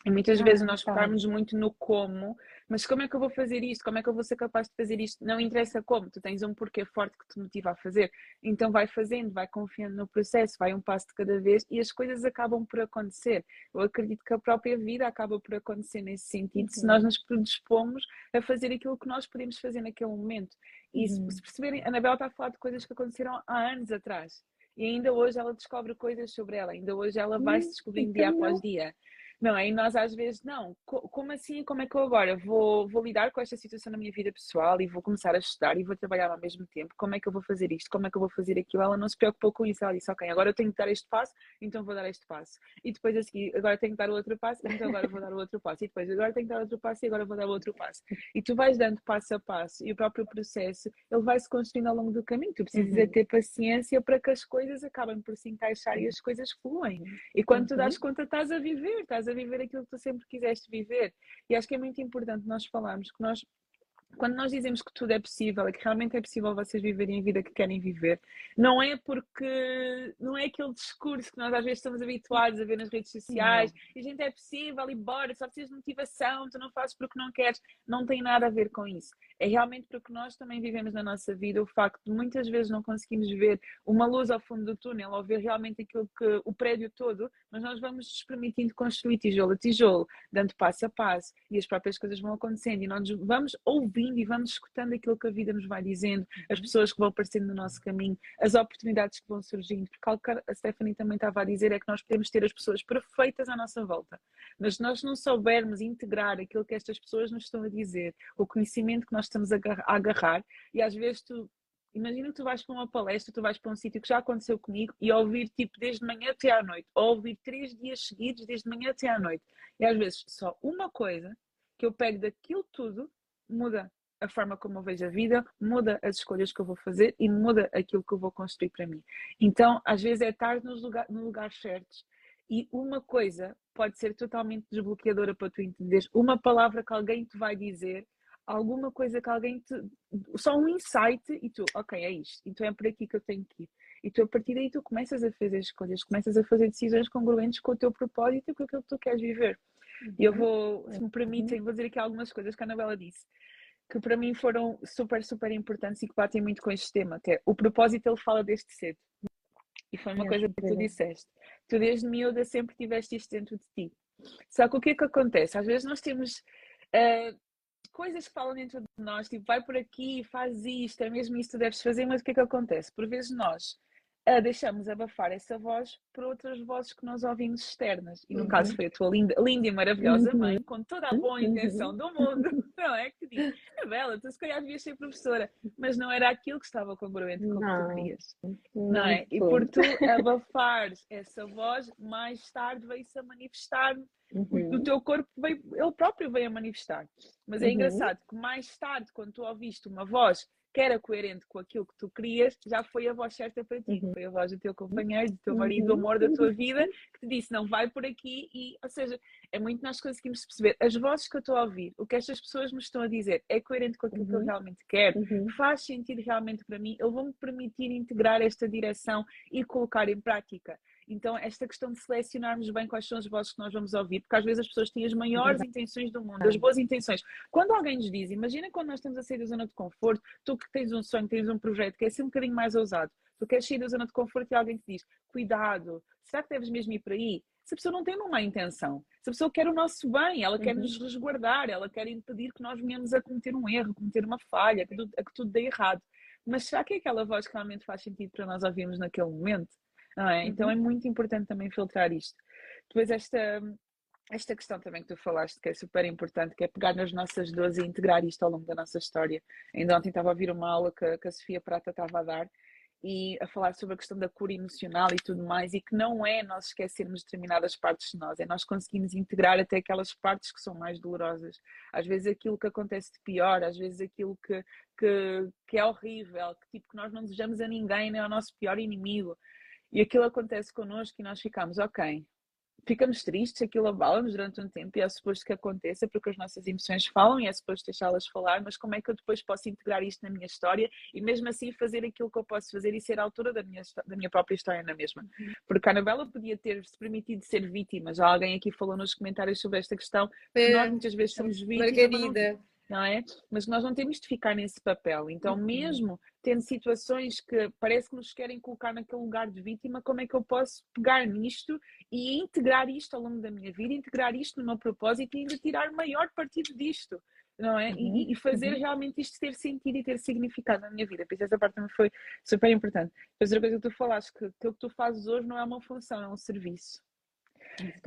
E muitas ah, vezes nós tá. focarmos muito no como, mas como é que eu vou fazer isto? Como é que eu vou ser capaz de fazer isto? Não interessa como, tu tens um porquê forte que te motiva a fazer. Então vai fazendo, vai confiando no processo, vai um passo de cada vez e as coisas acabam por acontecer. Eu acredito que a própria vida acaba por acontecer nesse sentido, uhum. se nós nos predispomos a fazer aquilo que nós podemos fazer naquele momento. E uhum. se perceberem, a Anabela está a falar de coisas que aconteceram há anos atrás. E ainda hoje ela descobre coisas sobre ela, ainda hoje ela vai se descobrindo dia após dia. Não é? E nós às vezes, não, como assim? Como é que eu agora vou, vou lidar com esta situação na minha vida pessoal e vou começar a estudar e vou trabalhar ao mesmo tempo? Como é que eu vou fazer isto? Como é que eu vou fazer aquilo? Ela não se preocupou com isso. Ela disse, ok, agora eu tenho que dar este passo, então vou dar este passo. E depois a seguir, agora tenho que dar o outro passo, então agora vou dar o outro passo. E depois, agora tenho que dar outro passo e agora vou dar o outro passo. E tu vais dando passo a passo e o próprio processo, ele vai se construindo ao longo do caminho. Tu precisas uhum. ter paciência para que as coisas acabem por se encaixar e as coisas fluem. E quando tu dás uhum. conta, estás a viver, estás a viver aquilo que tu sempre quiseste viver. E acho que é muito importante nós falarmos que nós quando nós dizemos que tudo é possível e que realmente é possível vocês viverem a vida que querem viver, não é porque não é aquele discurso que nós às vezes estamos habituados a ver nas redes sociais não. e gente é possível e bora, só precisas de motivação, tu não fazes porque não queres, não tem nada a ver com isso. É realmente porque nós também vivemos na nossa vida o facto de muitas vezes não conseguimos ver uma luz ao fundo do túnel ou ver realmente aquilo que o prédio todo, mas nós vamos nos permitindo construir tijolo a tijolo, dando passo a passo e as próprias coisas vão acontecendo e nós vamos ouvir ouvindo e vamos escutando aquilo que a vida nos vai dizendo, as pessoas que vão aparecendo no nosso caminho, as oportunidades que vão surgindo. Porque algo que a Stephanie também estava a dizer é que nós podemos ter as pessoas perfeitas à nossa volta, mas nós não soubermos integrar aquilo que estas pessoas nos estão a dizer, o conhecimento que nós estamos a agarrar, e às vezes tu imagina que tu vais para uma palestra, tu vais para um sítio que já aconteceu comigo e ouvir tipo desde manhã até à noite, ou ouvir três dias seguidos desde manhã até à noite. E às vezes só uma coisa que eu pego daquilo tudo muda a forma como eu vejo a vida, muda as escolhas que eu vou fazer e muda aquilo que eu vou construir para mim. Então, às vezes é tarde nos lugar, no lugares certos. E uma coisa pode ser totalmente desbloqueadora para tu entenderes. Uma palavra que alguém te vai dizer alguma coisa que alguém te. só um insight e tu, ok, é isto, então é por aqui que eu tenho que ir. E tu, a partir daí, tu começas a fazer escolhas, começas a fazer decisões congruentes com o teu propósito e com aquilo que tu queres viver. E eu vou, se me permitem, vou dizer aqui algumas coisas que a Anabela disse, que para mim foram super, super importantes e que batem muito com este tema, que é o propósito, ele fala desde cedo. E foi uma é, coisa que tu disseste. Tu desde miúda sempre tiveste isto dentro de ti. Só que o que é que acontece? Às vezes nós temos uh, coisas que falam dentro de nós, tipo, vai por aqui, faz isto, é mesmo isso que tu deves fazer, mas o que é que acontece? Por vezes nós uh, deixamos abafar essa voz por outras vozes que nós ouvimos externas. E no uhum. caso foi a tua linda, linda e maravilhosa uhum. mãe, com toda a boa intenção do mundo, <laughs> não é? Que diz, é bela, tu se calhar devias ser professora, mas não era aquilo que estava congruente com o que tu querias. Não é? E por tu abafares essa voz, mais tarde veio-se a manifestar Uhum. O teu corpo veio, ele próprio veio a manifestar. Mas é uhum. engraçado que mais tarde, quando tu ouviste uma voz que era coerente com aquilo que tu querias, já foi a voz certa para ti. Uhum. Foi a voz do teu companheiro, do teu marido, do uhum. amor da tua vida, <laughs> que te disse: não, vai por aqui. E, ou seja, é muito nós conseguimos perceber as vozes que eu estou a ouvir, o que estas pessoas me estão a dizer, é coerente com aquilo que eu uhum. realmente quero, uhum. faz sentido realmente para mim, ele vai-me permitir integrar esta direção e colocar em prática. Então, esta questão de selecionarmos bem quais são as vozes que nós vamos ouvir, porque às vezes as pessoas têm as maiores intenções do mundo, as boas intenções. Quando alguém nos diz, imagina quando nós estamos a sair da zona de conforto, tu que tens um sonho, tens um projeto que é ser um bocadinho mais ousado, tu queres sair da zona de conforto e alguém te diz, cuidado, será que deves mesmo ir por aí? Se a pessoa não tem uma má intenção, se a pessoa quer o nosso bem, ela quer uhum. nos resguardar, ela quer impedir que nós venhamos a cometer um erro, cometer uma falha, que tudo, a que tudo dê errado. Mas será que é aquela voz que realmente faz sentido para nós ouvirmos naquele momento? Não é? Então uhum. é muito importante também filtrar isto. Depois esta, esta questão também que tu falaste, que é super importante, que é pegar nas nossas dores e integrar isto ao longo da nossa história. Ainda ontem estava a ouvir uma aula que, que a Sofia Prata estava a dar e a falar sobre a questão da cura emocional e tudo mais, e que não é nós esquecermos determinadas partes de nós, é nós conseguimos integrar até aquelas partes que são mais dolorosas. Às vezes aquilo que acontece de pior, às vezes aquilo que, que, que é horrível, que tipo que nós não desejamos a ninguém, nem ao nosso pior inimigo. E aquilo acontece connosco e nós ficamos, ok, ficamos tristes, aquilo abala-nos durante um tempo e é suposto que aconteça porque as nossas emoções falam e é suposto deixá-las falar, mas como é que eu depois posso integrar isto na minha história e mesmo assim fazer aquilo que eu posso fazer e ser a altura da minha, da minha própria história na mesma? Uhum. Porque a Anabela podia ter se permitido ser vítima, já alguém aqui falou nos comentários sobre esta questão, é, nós muitas vezes somos vítimas. Margarida não é? Mas nós não temos de ficar nesse papel. Então, uhum. mesmo tendo situações que parece que nos querem colocar naquele lugar de vítima, como é que eu posso pegar nisto e integrar isto ao longo da minha vida, integrar isto no meu propósito e ainda tirar maior partido disto? Não é? Uhum. E, e, fazer uhum. realmente isto ter sentido e ter significado na minha vida. Por isso, essa parte também foi super importante. Mas outra coisa que tu falaste, que aquilo que tu fazes hoje não é uma função, é um serviço.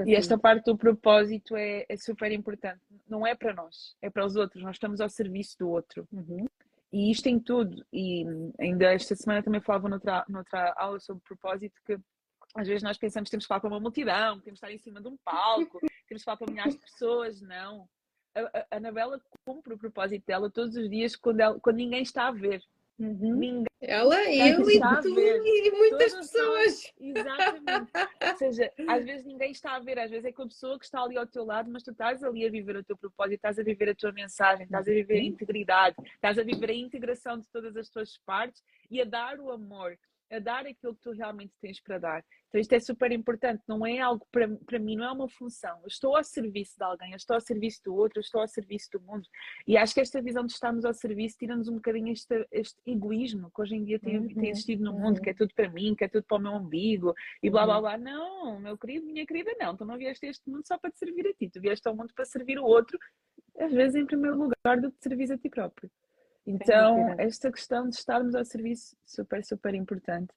E esta parte do propósito é, é, super importante. Não é para nós, é para os outros. Nós estamos ao serviço do outro. Uhum. E isto em tudo. E ainda esta semana também falava noutra, noutra aula sobre propósito que às vezes nós pensamos que temos que falar para uma multidão, que temos que estar em cima de um palco, <laughs> temos que falar para milhares de pessoas. Não. A, a Anabela cumpre o propósito dela todos os dias quando, ela, quando ninguém está a ver. Uhum. Ela, eu e tu e muitas pessoas. Exatamente. Ou seja, às vezes ninguém está a ver, às vezes é com a pessoa que está ali ao teu lado, mas tu estás ali a viver o teu propósito, estás a viver a tua mensagem, estás a viver a uhum. integridade, estás a viver a integração de todas as tuas partes e a dar o amor a dar aquilo que tu realmente tens para dar. Então isto é super importante, não é algo para, para mim, não é uma função. Eu estou ao serviço de alguém, eu estou ao serviço do outro, eu estou ao serviço do mundo. E acho que esta visão de estarmos ao serviço tira-nos um bocadinho este, este egoísmo que hoje em dia tem, uhum. tem existido no mundo, uhum. que é tudo para mim, que é tudo para o meu umbigo e blá blá uhum. blá. Não, meu querido, minha querida, não. Tu não vieste a este mundo só para te servir a ti, tu vieste ao mundo para servir o outro às vezes em primeiro lugar do que serviço a ti próprio. Então, esta questão de estarmos ao serviço, super, super importante.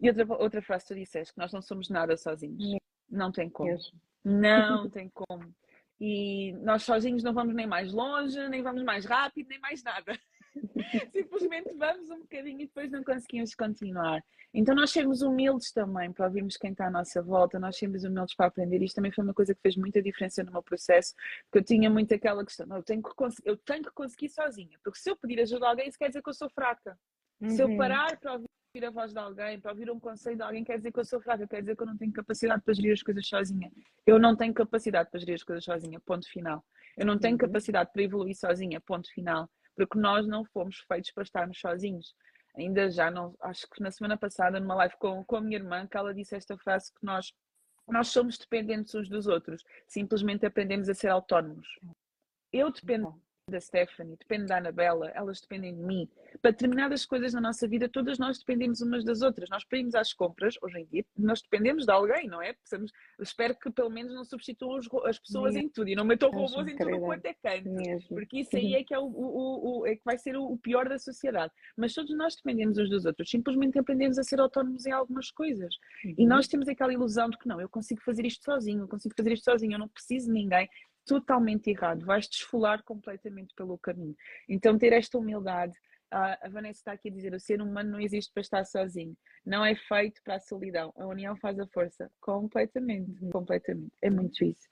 E outra, outra frase que tu disseste, que nós não somos nada sozinhos. Não tem como. Não <laughs> tem como. E nós sozinhos não vamos nem mais longe, nem vamos mais rápido, nem mais nada. <laughs> Simplesmente vamos um bocadinho e depois não conseguimos continuar. Então nós sermos humildes também para ouvirmos quem está à nossa volta, nós sermos humildes para aprender. Isto também foi uma coisa que fez muita diferença no meu processo, porque eu tinha muito aquela questão, eu, tenho que eu tenho que conseguir sozinha, porque se eu pedir ajuda a alguém, isso quer dizer que eu sou fraca. Uhum. Se eu uhum. parar para ouvir a voz de alguém, para ouvir um conselho de alguém, quer dizer que eu sou fraca, quer dizer que eu não tenho capacidade para gerir as coisas sozinha. Eu não tenho capacidade para gerir as coisas sozinha, ponto final. Eu não tenho uhum. capacidade para evoluir sozinha, ponto final porque nós não fomos feitos para estarmos sozinhos. Ainda já não, acho que na semana passada, numa live com, com a minha irmã, que ela disse esta frase que nós, nós somos dependentes uns dos outros, simplesmente aprendemos a ser autónomos. Eu dependo da Stephanie, depende da Anabela, elas dependem de mim. Para determinadas coisas na nossa vida, todas nós dependemos umas das outras. Nós pedimos às compras, hoje em dia, nós dependemos de alguém, não é? Precisamos, espero que pelo menos não substituam as pessoas em tudo e não metam robôs em tudo quanto é canto. Porque isso aí é que, é, o, o, o, é que vai ser o, pior da sociedade. Mas todos nós dependemos uns dos outros, simplesmente aprendemos a ser autónomos em algumas coisas. Uhum. E nós temos aquela ilusão de que não, eu consigo fazer isto sozinho, eu consigo fazer isto sozinho, eu não preciso de ninguém totalmente errado, vais desfolar completamente pelo caminho. Então, ter esta humildade. a Vanessa está aqui a dizer: o ser humano não existe para estar sozinho, não é feito para a solidão. A união faz a força. Completamente, completamente. É muito isso.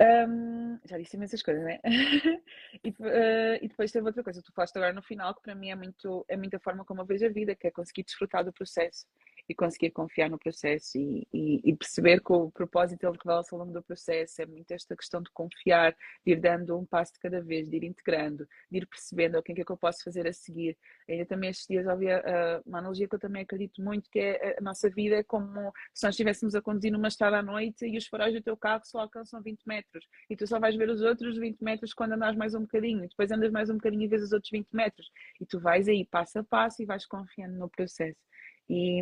Um, já disse imensas coisas, né? <laughs> e, uh, e, depois teve outra coisa, tu falaste agora no final, que para mim é muito, é muito a forma como eu vejo a vida, que é conseguir desfrutar do processo e conseguir confiar no processo e, e, e perceber que o propósito ele revela-se ao longo do processo. É muito esta questão de confiar, de ir dando um passo de cada vez, de ir integrando, de ir percebendo o que é que eu posso fazer a seguir. Ainda também estes dias ouvi uh, uma analogia que eu também acredito muito, que é a nossa vida é como se nós estivéssemos a conduzir numa estrada à noite e os faróis do teu carro só alcançam 20 metros e tu só vais ver os outros 20 metros quando andas mais um bocadinho, depois andas mais um bocadinho e vês os outros 20 metros e tu vais aí passo a passo e vais confiando no processo. E,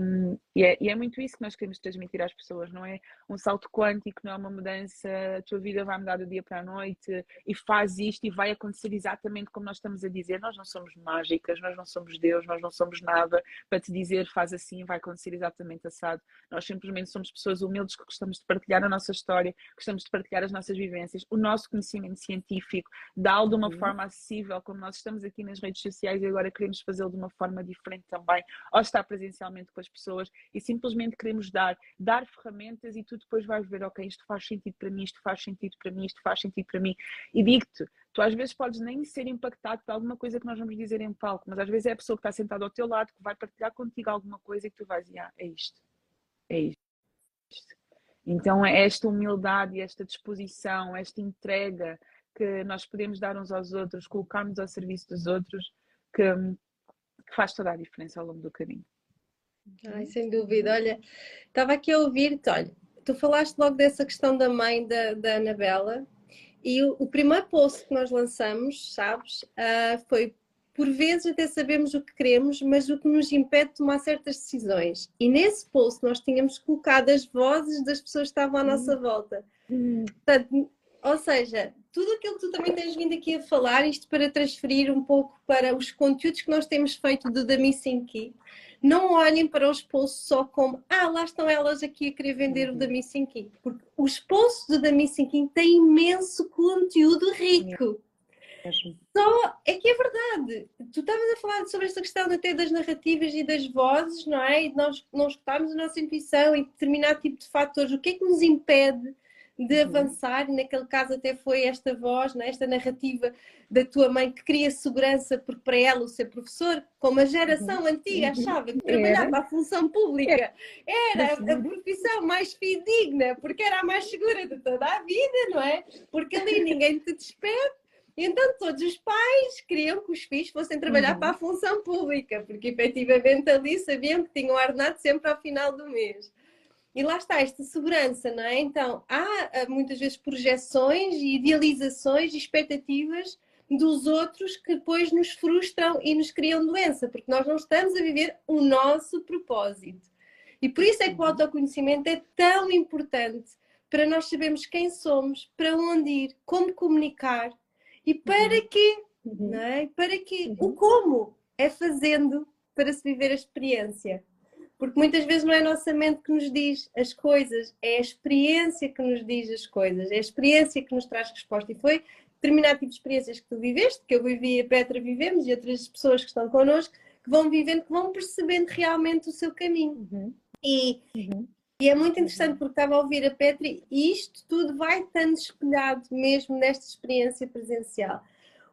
e, é, e, é, muito isso que nós queremos transmitir às pessoas, não é um salto quântico, não é uma mudança, a tua vida vai mudar do dia para a noite e faz isto e vai acontecer exatamente como nós estamos a dizer. Nós não somos mágicas, nós não somos Deus, nós não somos nada para te dizer faz assim, vai acontecer exatamente assado. Nós simplesmente somos pessoas humildes que gostamos de partilhar a nossa história, gostamos de partilhar as nossas vivências, o nosso conhecimento científico, dá-lo de uma uhum. forma acessível, como nós estamos aqui nas redes sociais e agora queremos fazê-lo de uma forma diferente também, ou estar presencialmente com as pessoas e simplesmente queremos dar, dar ferramentas e tu depois vais ver, ok, isto faz sentido para mim, isto faz sentido para mim, isto faz sentido para mim. E digo-te, tu às vezes podes nem ser impactado por alguma coisa que nós vamos dizer em palco, mas às vezes é a pessoa que está sentada ao teu lado que vai partilhar contigo alguma coisa e que tu vais ah, é isto, é isto. Então é esta humildade, esta disposição, esta entrega que nós podemos dar uns aos outros, colocarmos ao serviço dos outros, que, que faz toda a diferença ao longo do caminho. Ai, sem dúvida. Olha, estava aqui a ouvir-te, olha, tu falaste logo dessa questão da mãe da, da Anabela e o, o primeiro post que nós lançamos, sabes, uh, foi por vezes até sabemos o que queremos, mas o que nos impede de tomar certas decisões. E nesse post nós tínhamos colocado as vozes das pessoas que estavam à nossa uhum. volta. Uhum. Portanto, ou seja, tudo aquilo que tu também tens vindo aqui a falar, isto para transferir um pouco para os conteúdos que nós temos feito do The Missing Key, não olhem para os posts só como ah, lá estão elas aqui a querer vender uhum. o da Missing Key. Porque os posts do da Missing Key têm imenso conteúdo rico. Só é que é verdade. Tu estavas a falar sobre esta questão até das narrativas e das vozes, não é? E nós não escutarmos a nossa intuição e determinado tipo de fatores. O que é que nos impede de uhum. avançar, naquele caso até foi esta voz, né? esta narrativa da tua mãe que cria segurança, porque para ela o ser professor, como a geração uhum. antiga achava que trabalhar para a função pública era a profissão mais fidedigna, porque era a mais segura de toda a vida, não é? Porque ali ninguém te despede. Então todos os pais queriam que os filhos fossem trabalhar uhum. para a função pública, porque efetivamente ali sabiam que tinham ordenado sempre ao final do mês. E lá está esta segurança, não é? Então, há muitas vezes projeções e idealizações e expectativas dos outros que depois nos frustram e nos criam doença, porque nós não estamos a viver o nosso propósito. E por isso é que o uhum. autoconhecimento é tão importante para nós sabermos quem somos, para onde ir, como comunicar E para Uhum. quê? Uhum. Não é? Para quê? O como é fazendo para se viver a experiência. Porque muitas vezes não é a nossa mente que nos diz as coisas, é a experiência que nos diz as coisas, é a experiência que nos traz resposta. E foi determinado tipo de experiências que tu viveste, que eu vivi e a Petra vivemos, e outras pessoas que estão connosco, que vão vivendo, que vão percebendo realmente o seu caminho. Uhum. E, Uhum. e é muito interessante porque estava a ouvir a Petra e isto tudo vai estando espelhado mesmo nesta experiência presencial.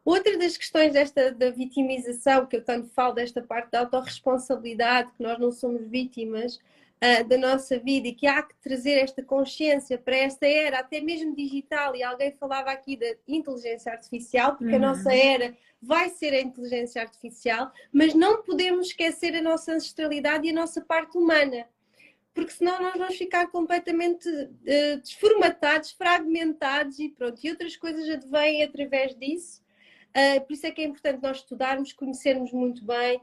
Outra das questões desta da vitimização, que eu tanto falo desta parte da autorresponsabilidade, que nós não somos vítimas ah, da nossa vida e que há que trazer esta consciência para esta era, até mesmo digital, e alguém falava aqui da inteligência artificial, porque a Uhum. nossa era vai ser a inteligência artificial, mas não podemos esquecer a nossa ancestralidade e a nossa parte humana porque senão nós vamos ficar completamente eh, desformatados, fragmentados e pronto. E outras coisas advêm através disso. Uh, por isso é que é importante nós estudarmos, conhecermos muito bem,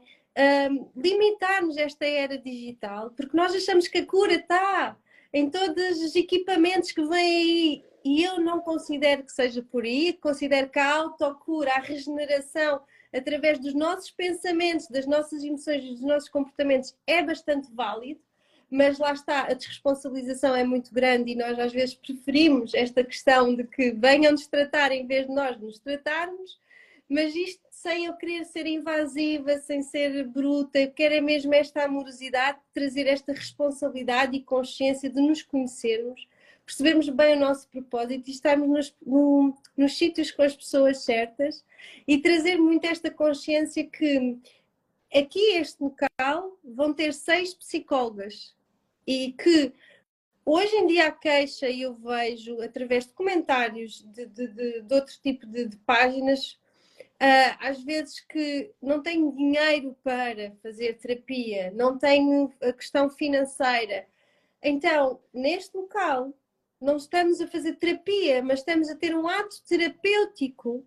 um, limitarmos esta era digital, porque nós achamos que a cura está em todos os equipamentos que vêm aí. E eu não considero que seja por aí, considero que a autocura, a regeneração através dos nossos pensamentos, das nossas emoções e dos nossos comportamentos é bastante válido mas lá está, a desresponsabilização é muito grande e nós às vezes preferimos esta questão de que venham-nos tratar em vez de nós nos tratarmos, mas isto sem eu querer ser invasiva, sem ser bruta, eu quero é mesmo esta amorosidade, trazer esta responsabilidade e consciência de nos conhecermos, percebermos bem o nosso propósito e estarmos nos, no, nos sítios com as pessoas certas e trazer muito esta consciência que aqui este local vão ter seis psicólogas e que hoje em dia a queixa eu vejo através de comentários de, de, de, de outro tipo de páginas uh, às vezes que não tenho dinheiro para fazer terapia, não tenho a questão financeira. Então, neste local, não estamos a fazer terapia, mas estamos a ter um ato terapêutico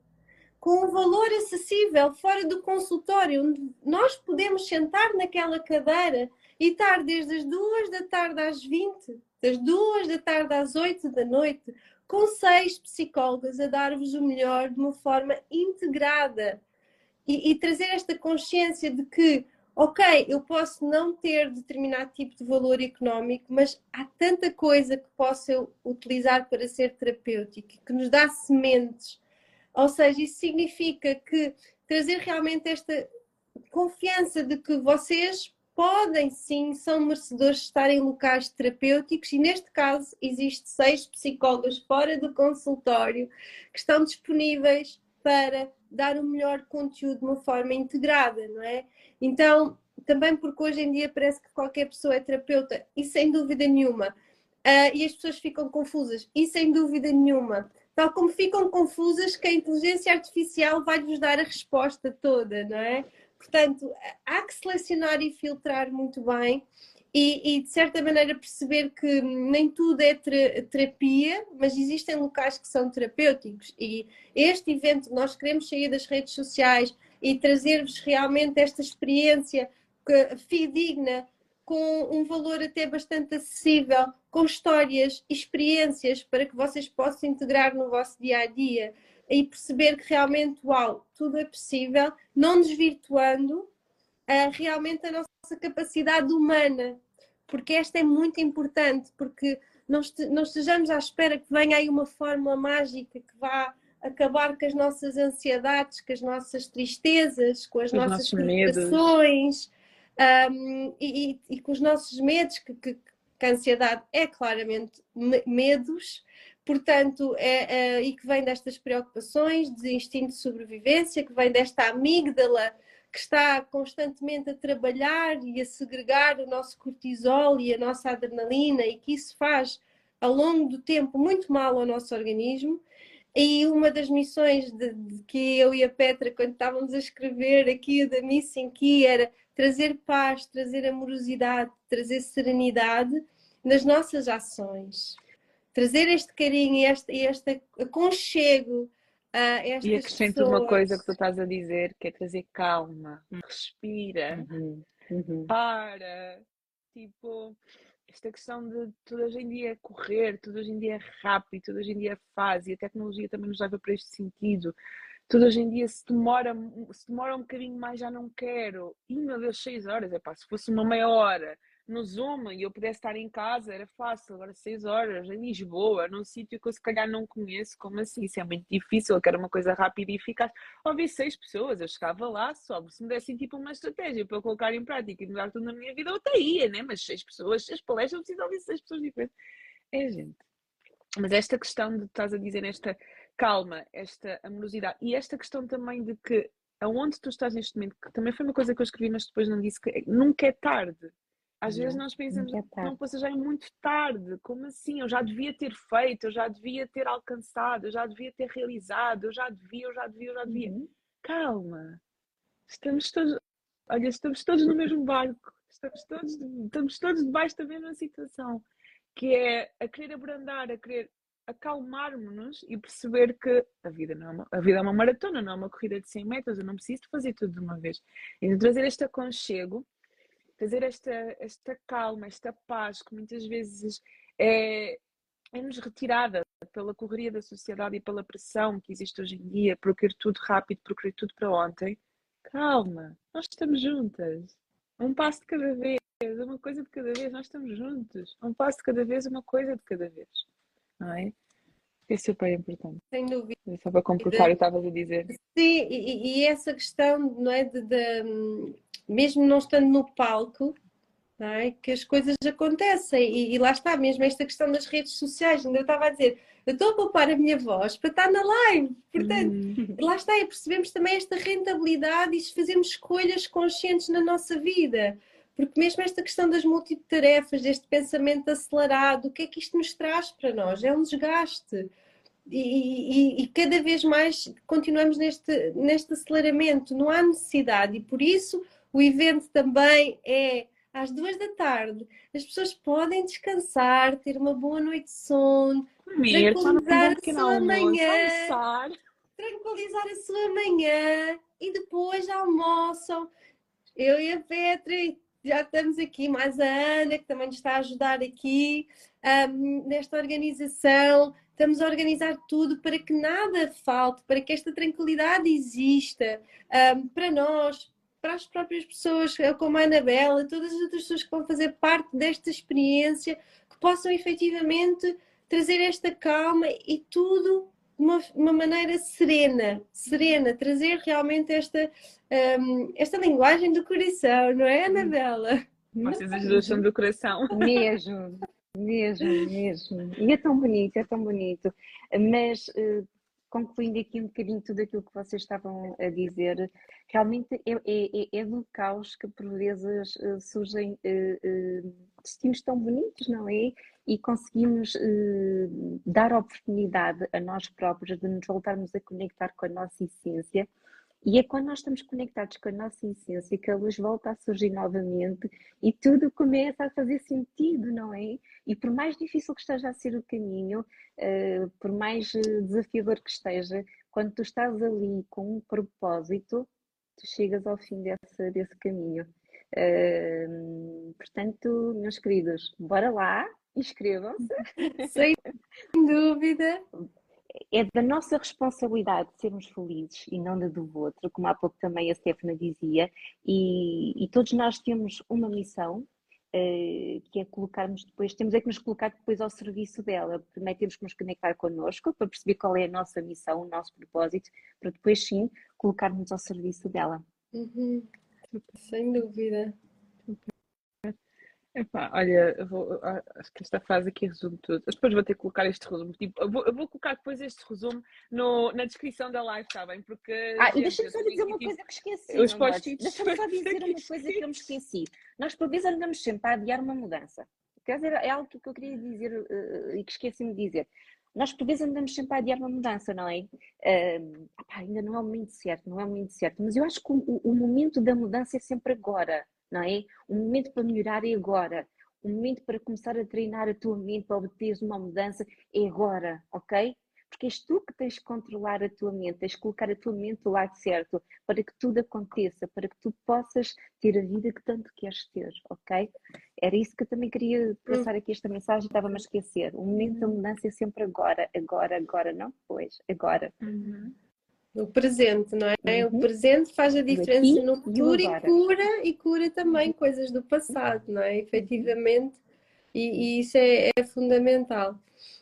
com um valor acessível fora do consultório, onde nós podemos sentar naquela cadeira e estar desde as duas da tarde às 20, das duas da tarde às 8 da noite, com seis psicólogas a dar-vos o melhor de uma forma integrada e, e, trazer esta consciência de que, ok, eu posso não ter determinado tipo de valor económico, mas há tanta coisa que posso eu utilizar para ser terapêutico, que nos dá sementes. Ou seja, isso significa que trazer realmente esta confiança de que vocês podem sim, são merecedores de estar em locais terapêuticos e neste caso existe seis psicólogas fora do consultório que estão disponíveis para dar o melhor conteúdo de uma forma integrada, não é? Então, também porque hoje em dia parece que qualquer pessoa é terapeuta e sem dúvida nenhuma, uh, e as pessoas ficam confusas e sem dúvida nenhuma, tal como ficam confusas que a inteligência artificial vai-vos dar a resposta toda, não é? Portanto, há que selecionar e filtrar muito bem e, e, de certa maneira perceber que nem tudo é terapia, mas existem locais que são terapêuticos. E este evento, nós queremos sair das redes sociais e trazer-vos realmente esta experiência fidedigna, com um valor até bastante acessível, com histórias, experiências para que vocês possam integrar no vosso dia a dia e perceber que realmente, uau, tudo é possível, não desvirtuando uh, realmente a nossa capacidade humana, porque esta é muito importante, porque não, este, não estejamos à espera que venha aí uma fórmula mágica que vá acabar com as nossas ansiedades, com as nossas tristezas, com as Os nossas frustrações um, e, e, e, com os nossos medos, que, que, que a ansiedade é claramente medos, portanto, é, é, e que vem destas preocupações, de instinto de sobrevivência, que vem desta amígdala que está constantemente a trabalhar e a segregar o nosso cortisol e a nossa adrenalina, e que isso faz ao longo do tempo muito mal ao nosso organismo. E uma das missões de, de que eu e a Petra, quando estávamos a escrever aqui da Missing Key, era trazer paz, trazer amorosidade, trazer serenidade nas nossas ações trazer este carinho e este, este aconchego a estas E acrescento pessoas. uma coisa que tu estás a dizer, que é trazer calma, respira, Uhum. Uhum. para, tipo, esta questão de tudo hoje em dia é correr, tudo hoje em dia é rápido, tudo hoje em dia é fase, e a tecnologia também nos leva para este sentido. Tudo hoje em dia, se demora, se demora um bocadinho mais, já não quero. Ih, meu Deus, seis horas. Epá, se fosse uma meia hora no Zoom e eu pudesse estar em casa, era fácil. Agora, seis horas em Lisboa, num sítio que eu se calhar não conheço, como assim? Isso é muito difícil. Eu quero uma coisa rápida e eficaz. Ouvi seis pessoas, eu chegava lá só. Se me dessem tipo uma estratégia para eu colocar em prática e mudar tudo na minha vida, eu até ia, né? Mas seis pessoas, seis palestras, eu preciso ouvir seis pessoas diferentes. É, gente. Mas esta questão de estás a dizer, esta calma, esta amorosidade e esta questão também de que aonde tu estás neste momento, que também foi uma coisa que eu escrevi, mas depois não disse que nunca é tarde. Às vezes nós pensamos, é não, poxa, já é muito tarde, como assim? Eu já devia ter feito, eu já devia ter alcançado, eu já devia ter realizado, eu já devia, eu já devia, eu já devia. Uhum. Calma, estamos todos, olha, estamos todos no mesmo barco, estamos todos, estamos todos debaixo da mesma situação, que é a querer abrandar, a querer acalmarmos-nos e perceber que a vida, não é uma, a vida é uma maratona, não é uma corrida de 100 metros, eu não preciso de fazer tudo de uma vez. Então, trazer este aconchego trazer esta, esta calma, esta paz que muitas vezes é, é-nos retirada pela correria da sociedade e pela pressão que existe hoje em dia, por tudo rápido, por tudo para ontem. Calma, nós estamos juntas. Um passo de cada vez, uma coisa de cada vez, nós estamos juntos. Um passo de cada vez, uma coisa de cada vez. Não é? É super importante. Sem dúvida. Só para completar o que estavas a dizer. Sim, e, e, essa questão, não é? De, de, mesmo não estando no palco, não é? que as coisas acontecem. E, e, lá está, mesmo esta questão das redes sociais. Ainda eu estava a dizer, eu estou a poupar a minha voz para estar na live. Portanto, hum. lá está, e percebemos também esta rentabilidade e fazemos escolhas conscientes na nossa vida. Porque mesmo esta questão das multitarefas, deste pensamento acelerado, o que é que isto nos traz para nós? É um desgaste. E, e, e, cada vez mais continuamos neste, neste aceleramento, não há necessidade, e por isso o evento também é às duas da tarde. As pessoas podem descansar, ter uma boa noite de sono, tranquilizar a sua manhã, tranquilizar a sua manhã e depois almoçam. Eu e a Petra já estamos aqui, mais a Ana, que também nos está a ajudar aqui um, nesta organização. Estamos a organizar tudo para que nada falte, para que esta tranquilidade exista um, para nós, para as próprias pessoas, como a Anabela, todas as outras pessoas que vão fazer parte desta experiência, que possam efetivamente trazer esta calma e tudo uma, uma maneira serena, serena, trazer realmente esta, um, esta linguagem do coração, não é, Anabela? Vocês as duas são do coração. Mesmo, mesmo, mesmo. E é tão bonito, é tão bonito. Mas uh, concluindo aqui um bocadinho tudo aquilo que vocês estavam a dizer, realmente é, é, é do caos que por vezes uh, surgem uh, destinos tão bonitos, não é? E conseguimos dar oportunidade a nós próprios de nos voltarmos a conectar com a nossa essência e é quando nós estamos conectados com a nossa essência que a luz volta a surgir novamente e tudo começa a fazer sentido, não é? E por mais difícil que esteja a ser o caminho, uh, por mais eh, desafiador que esteja, quando tu estás ali com um propósito, tu chegas ao fim desse, desse caminho. Uh, portanto, meus queridos, bora lá, inscrevam-se. <laughs> Sem dúvida é da nossa responsabilidade sermos felizes e não da do outro, como há pouco também a Stefana dizia, e, e todos nós temos uma missão, uh, que é colocarmos depois, temos é que nos colocar depois ao serviço dela, primeiro temos que nos conectar connosco para perceber qual é a nossa missão, o nosso propósito, para depois sim colocarmos ao serviço dela. Uhum. Sem dúvida. Epá, olha, vou, acho que esta frase aqui resume tudo. Eu depois vou ter que colocar este resumo. Tipo, eu, vou, eu vou colocar depois este resumo no, na descrição da live, está bem? Porque. Ah, gente, e deixa-me só dizer uma coisa que esqueci. Os Deixa-me só <laughs> dizer uma coisa que eu me esqueci. Nós, por vezes, andamos sempre a adiar uma mudança. Quer dizer, é algo que eu queria dizer uh, e que esqueci-me de dizer. Nós, por vezes, andamos sempre a adiar uma mudança, não é? Uh, ainda não é o momento certo, não é o momento certo. Mas eu acho que o, o momento da mudança é sempre agora não é? O momento para melhorar é agora. O momento para começar a treinar a tua mente para obteres uma mudança é agora, ok? Porque és tu que tens que controlar a tua mente, tens que colocar a tua mente do lado certo para que tudo aconteça, para que tu possas ter a vida que tanto queres ter, ok? Era isso que eu também queria passar aqui esta mensagem, estava-me a esquecer. O momento da mudança é sempre agora, agora, agora, não depois, agora. Uhum. O presente, não é? Uhum. O presente faz a diferença no futuro e cura, e cura também coisas do passado, não é? Efetivamente. E, e isso é, é fundamental,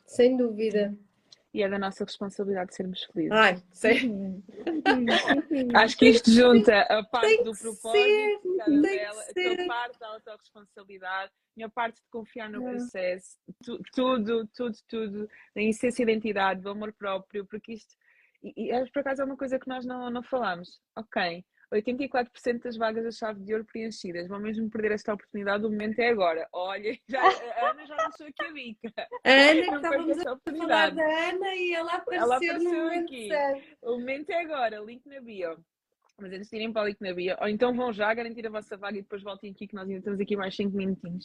sem dúvida. E é da nossa responsabilidade sermos felizes. Ai, sei. Uhum. <laughs> Acho que isto junta a parte Tem do propósito, ser, tem dela, a tua parte da autorresponsabilidade, a minha parte de confiar no É. processo, tu- tudo, tudo, tudo, da essência da identidade, do amor próprio, porque isto, e, e é, por acaso é uma coisa que nós não, não falamos. Ok, 84% das vagas da chave de ouro preenchidas, vão mesmo perder esta oportunidade, o momento é agora. Olha, <laughs> já, a Ana já lançou aqui a dica. A Ana, que estávamos a falar da Ana e ela apareceu, Ela apareceu aqui. certo. O momento é agora, link na bio. Mas antes de irem para o link na bio, ou então vão já garantir a vossa vaga e depois voltem aqui que nós ainda temos aqui mais 5 minutinhos.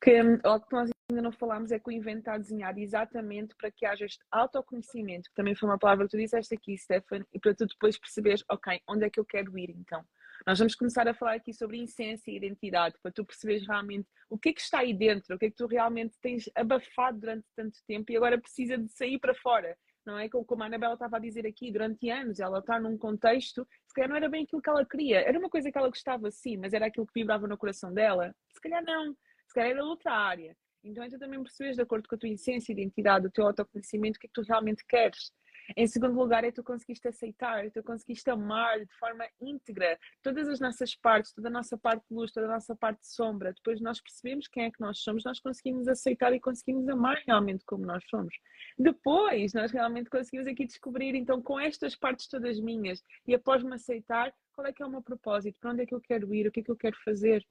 Que hum, o que nós ainda não falámos é que o evento está desenhado exatamente para que haja este autoconhecimento, que também foi uma palavra que tu disseste aqui, Stefan, e para tu depois perceberes, ok, onde é que eu quero ir então? Nós vamos começar a falar aqui sobre essência e identidade, para tu perceberes realmente o que é que está aí dentro, o que é que tu realmente tens abafado durante tanto tempo e agora precisa de sair para fora. Não é como a Anabela estava a dizer aqui, durante anos ela está num contexto, se calhar não era bem aquilo que ela queria, era uma coisa que ela gostava sim, mas era aquilo que vibrava no coração dela? Se calhar não, se calhar era outra área. Então é tu também percebes, de acordo com a tua essência, identidade, o teu autoconhecimento, o que é que tu realmente queres. Em segundo lugar, é tu conseguiste aceitar, tu conseguiste amar de forma íntegra todas as nossas partes, toda a nossa parte de luz, toda a nossa parte de sombra. Depois nós percebemos quem é que nós somos, nós conseguimos aceitar e conseguimos amar realmente como nós somos. Depois, nós realmente conseguimos aqui descobrir, então, com estas partes todas minhas, e após me aceitar, qual é que é o meu propósito, para onde é que eu quero ir, o que é que eu quero fazer.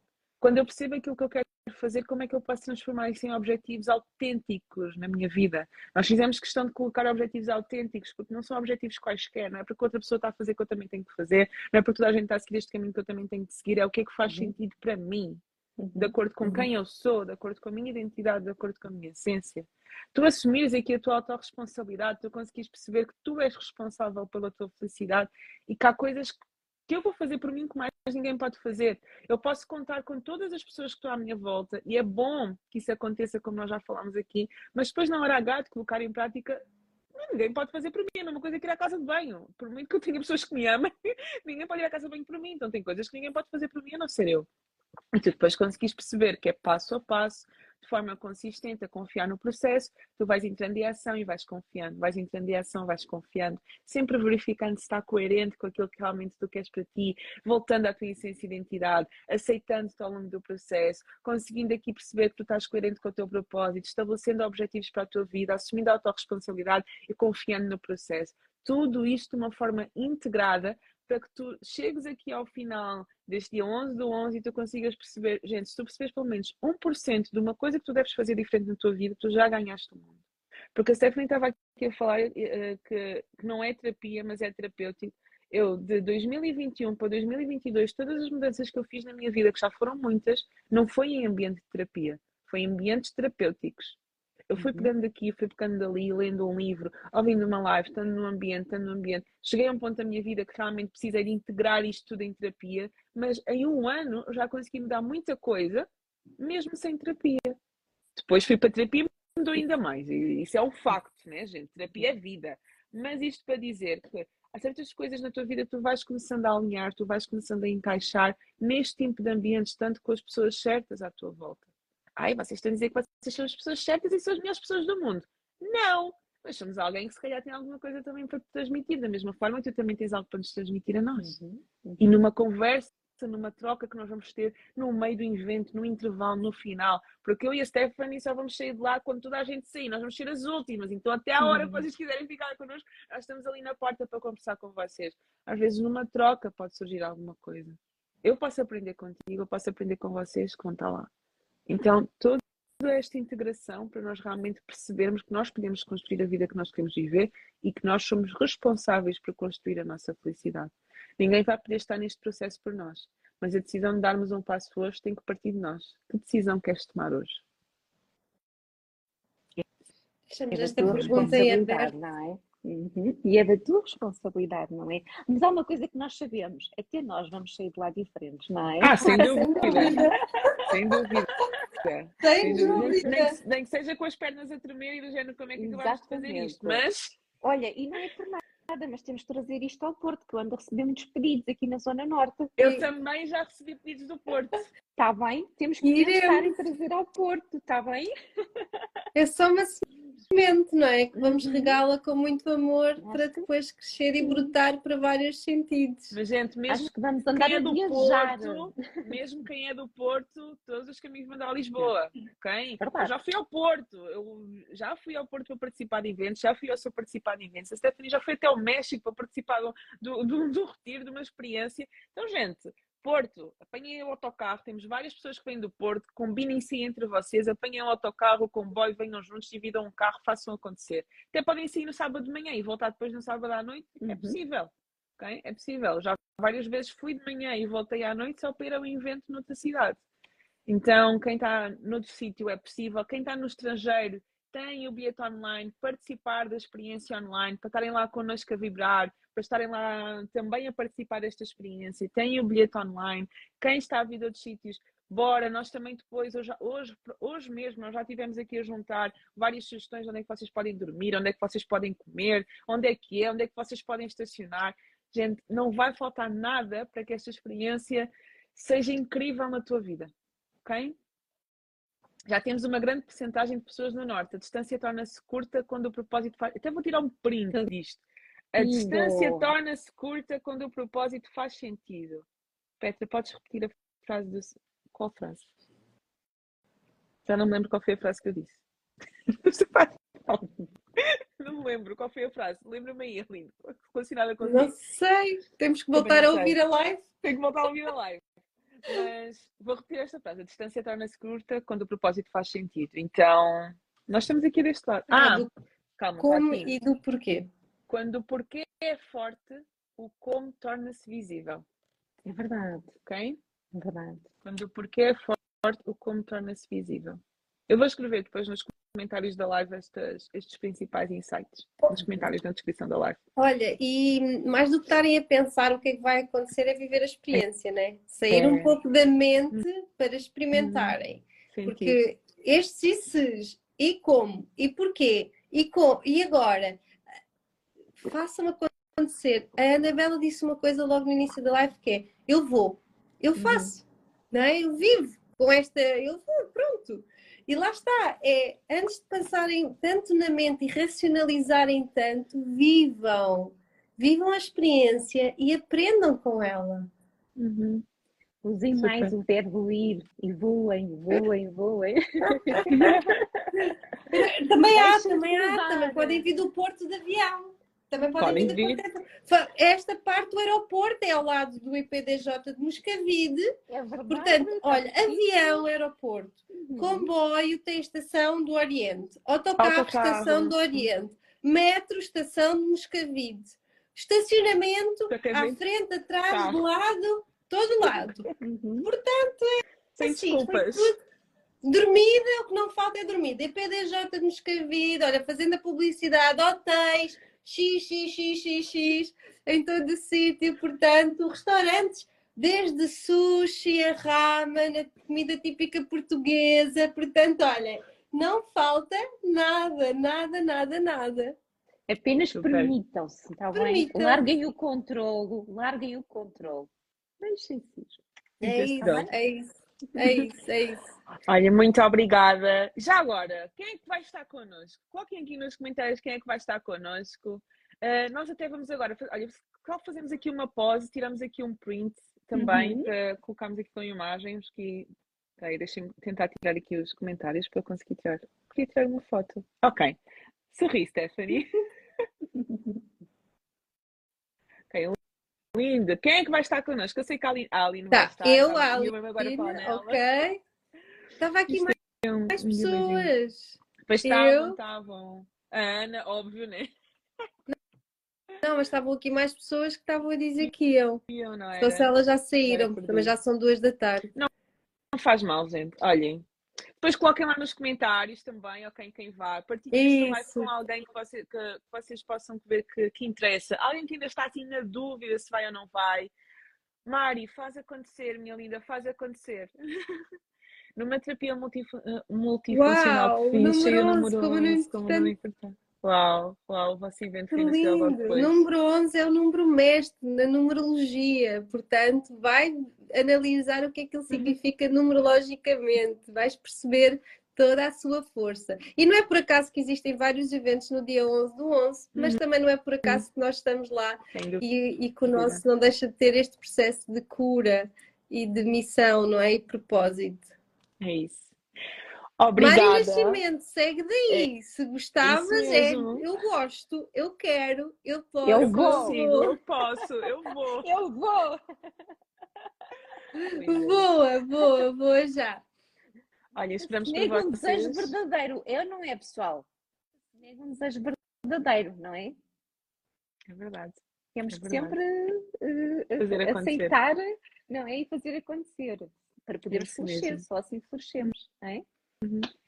Quando eu percebo aquilo que eu quero fazer, como é que eu posso transformar isso em objetivos autênticos na minha vida? Nós fizemos questão de colocar objetivos autênticos, porque não são objetivos quaisquer, não é porque outra pessoa está a fazer que eu também tenho que fazer, não é porque toda a gente está a seguir este caminho que eu também tenho que seguir, é o que é que faz Uhum. sentido para mim, Uhum. de acordo com Uhum. quem eu sou, de acordo com a minha identidade, de acordo com a minha essência. Tu assumires aqui a tua autorresponsabilidade, tu conseguires perceber que tu és responsável pela tua felicidade e que há coisas que eu vou fazer por mim que mais ninguém pode fazer. Eu posso contar com todas as pessoas que estão à minha volta e é bom que isso aconteça, como nós já falámos aqui, mas depois na hora H de colocar em prática, ninguém pode fazer por mim. É a mesma coisa que ir à casa de banho. Por muito que eu tenha pessoas que me amem, <laughs> ninguém pode ir à casa de banho por mim. Então tem coisas que ninguém pode fazer por mim a não ser eu. E tu depois conseguis perceber que é passo a passo, de forma consistente, a confiar no processo, tu vais entrando em ação e vais confiando, vais entrando em ação, vais confiando, sempre verificando se está coerente com aquilo que realmente tu queres para ti, voltando à tua essência e identidade, aceitando-te ao longo do processo, conseguindo aqui perceber que tu estás coerente com o teu propósito, estabelecendo objetivos para a tua vida, assumindo a tua responsabilidade e confiando no processo. Tudo isto de uma forma integrada para que tu chegues aqui ao final deste dia 11 do 11 e tu consigas perceber, gente, se tu percebes pelo menos 1% de uma coisa que tu deves fazer diferente na tua vida, tu já ganhaste o mundo. Porque a Stephanie estava aqui a falar eh, que, que não é terapia, mas é terapêutico. Eu, de 2021 para 2022, todas as mudanças que eu fiz na minha vida, que já foram muitas, não foi em ambiente de terapia, foi em ambientes terapêuticos. Eu fui Uhum. pegando daqui, fui pegando dali, lendo um livro, ouvindo uma live, estando no ambiente, estando no ambiente. Cheguei a um ponto da minha vida que realmente precisei de integrar isto tudo em terapia, mas em um ano eu já consegui mudar muita coisa, mesmo sem terapia. Depois fui para terapia e mudou ainda mais. Isso é um facto, né, gente? Terapia é vida. Mas isto para dizer que há certas coisas na tua vida que tu vais começando a alinhar, tu vais começando a encaixar neste tipo de ambientes, tanto com as pessoas certas à tua volta. Ai, vocês estão a dizer que vocês são as pessoas certas e são as melhores pessoas do mundo. Não! Mas somos alguém que se calhar tem alguma coisa também para te transmitir, da mesma forma que tu também tens algo para nos transmitir a nós. Uhum. Uhum. E numa conversa, numa troca que nós vamos ter no meio do evento, no intervalo, no final. Porque eu e a Stephanie só vamos sair de lá quando toda a gente sair. Nós vamos ser as últimas. Então, até à hora que vocês quiserem ficar connosco, nós estamos ali na porta para conversar com vocês. Às vezes, numa troca, pode surgir alguma coisa. Eu posso aprender contigo, eu posso aprender com vocês que vão estar lá. Então, toda esta integração para nós realmente percebermos que nós podemos construir a vida que nós queremos viver e que nós somos responsáveis por construir a nossa felicidade. Ninguém vai poder estar neste processo por nós, mas a decisão de darmos um passo hoje tem que partir de nós. Que decisão queres tomar hoje? Deixamos É esta pergunta em aberto. não é? Uhum. E é da tua responsabilidade, não é? Mas há uma coisa que nós sabemos, até nós vamos sair de lá diferentes, não é? Ah, sem <laughs> dúvida! sem dúvida! Sem dúvida. Nem, que, nem que seja com as pernas a tremer e do género como é que acabamos de fazer isto, mas Olha, e não é por nada, mas temos de trazer isto ao Porto, que eu ando a receber muitos pedidos aqui na Zona Norte. Eu E- também já recebi pedidos do Porto. Está bem? Temos que Iremos. pensar em trazer ao Porto, está bem? É só uma semente, não é? Que vamos regá-la com muito amor para depois crescer e brotar para vários sentidos. Mas, gente, mesmo Acho que vamos andar quem é do viajar. Porto, mesmo quem é do Porto, todos os caminhos vão dar a Lisboa, ok? Verdade. Eu já fui ao Porto, eu já fui ao Porto para participar de eventos, já fui ao seu participar de eventos, a Stephanie já foi até ao México para participar do, do, do, do retiro, de uma experiência. Então, gente, Porto, apanhem o autocarro, temos várias pessoas que vêm do Porto, combinem-se entre vocês, apanhem o autocarro, o comboio, venham juntos, dividam um carro, façam acontecer. Até podem sair no sábado de manhã e voltar depois no sábado à noite, é Uhum. possível. ok? É possível. Já várias vezes fui de manhã e voltei à noite só para ir a um evento noutra cidade. Então, quem está noutro sítio é possível. Quem está no estrangeiro tem o bilhete online, participar da experiência online, para estarem lá connosco a vibrar, para estarem lá também a participar desta experiência. Tem o bilhete online. Quem está a vir de outros sítios, bora. Nós também depois, hoje, hoje, hoje mesmo, nós já tivemos aqui a juntar várias sugestões de onde é que vocês podem dormir, onde é que vocês podem comer, onde é que é, onde é que vocês podem estacionar. Gente, não vai faltar nada para que esta experiência seja incrível na tua vida, ok? Já temos uma grande porcentagem de pessoas no Norte. A distância torna-se curta quando o propósito faz. Até vou tirar um print disto. A distância torna-se curta quando o propósito faz sentido. Petra, podes repetir a frase do. Qual frase? Já não me lembro qual foi a frase que eu disse. <laughs> Não me lembro qual foi a frase. Lembra-me aí, Aline, relacionada com Não sei, temos que voltar a ouvir a live. Tenho que voltar a ouvir a live. Mas vou repetir esta frase. A distância torna-se curta quando o propósito faz sentido. Então, nós estamos aqui deste lado. Ah, Ah, do calma, como e do porquê. Quando o porquê é forte, o como torna-se visível. É verdade, Ok? é verdade. Quando o porquê é forte, o como torna-se visível. Eu vou escrever depois nos comentários da live estas, estes principais insights. Nos comentários na descrição da live. Olha, e mais do que estarem a pensar o que é que vai acontecer é viver a experiência, né? Sair É. um pouco da mente para experimentarem. Sentido. Porque estes e ses, e como, e porquê, e, com, e agora, façam acontecer. A Anabela disse uma coisa logo no início da live que é, eu vou, eu faço, não é? Eu vivo com esta, eu vou, pronto. E lá está, é, antes de passarem tanto na mente e racionalizarem tanto, vivam. Vivam a experiência e aprendam com ela. Uhum. Usem Super. mais o verbo ir e voem, voem, voem. <laughs> Também há, também há, também podem vir do porto de avião. Também podem, Podem vir, Fa- Esta parte do aeroporto é ao lado do IPDJ de Moscavide. É verdade. Portanto, olha, avião, aeroporto, Uhum. comboio tem estação do Oriente, autocarro, Autocarro. estação do Oriente, metro, estação de Moscavide, estacionamento, à frente, atrás, Carro. do lado, todo lado. <laughs> Uhum. Sem Assim, desculpas. tudo. Dormida, o que não falta é dormida. EPDJ de Moscavide, olha, fazendo a publicidade, hotéis, x, x, x, x, x, em todo o sítio. Portanto, restaurantes, desde sushi, a ramen, a comida típica portuguesa. Portanto, olha, não falta nada, nada, nada, nada. Apenas permitam-se, está bem? Permitam. Larguem o controlo, larguem o controlo. Deixem-se ir. É isso, é isso, é isso, é isso. Olha, muito obrigada. Já agora, quem é que vai estar connosco? Coloquem aqui nos comentários quem é que vai estar connosco. Uh, nós até vamos agora, olha, só fazemos aqui uma pause, tiramos aqui um print também Uhum. para colocarmos aqui com imagens. Que... Peraí, deixem-me tentar tirar aqui os comentários para eu conseguir tirar. Queria tirar uma foto. Ok. Sorri, Stephanie. <laughs> linda. Quem é que vai estar connosco? Eu sei que a Aline, a Aline vai Tá, estar. eu, tá? a agora Aline, nela. ok. Estava aqui Isto mais, Um- mais um beijinho. pessoas. Pois estavam, estavam. A Ana, óbvio, né? Não, mas estavam aqui mais pessoas que estavam a dizer que eu. Eu não Então, se elas já saíram, também já são duas da tarde. Não faz mal, gente. Olhem. Depois coloquem lá nos comentários também, ok, quem vai. Partilhem Isso. com alguém que, você- que- que vocês possam ver que, que interessa. Alguém que ainda está assim na dúvida se vai ou não vai. Mari, faz acontecer, minha linda, faz acontecer. <laughs> Numa terapia multifu- multifuncional Uau, fixe, eu numeroso, como não como não importante. Uau, uau, o vosso evento Que lindo! Número 11 é o número mestre na numerologia, portanto, vai analisar o que é que ele significa numerologicamente, vais perceber toda a sua força. E não é por acaso que existem vários eventos no dia 11 do 11, mas também não é por acaso que nós estamos lá e, e que o nosso não deixa de ter este processo de cura e de missão, não é? E propósito. É isso. Mário Obrigada. Nascimento, segue daí. Se gostavas, é mesmo. eu gosto, eu quero, eu posso. Eu vou. consigo, eu posso, eu vou. <laughs> Eu vou! Boa, boa, boa já. Olha, esperamos por Nega um vocês. desejo verdadeiro. Eu não é, pessoal. Nega um desejo verdadeiro, não é? É verdade. Temos É que verdade. sempre acontecer. aceitar, não é? E fazer acontecer. Para podermos florescer, só assim florescemos, não é?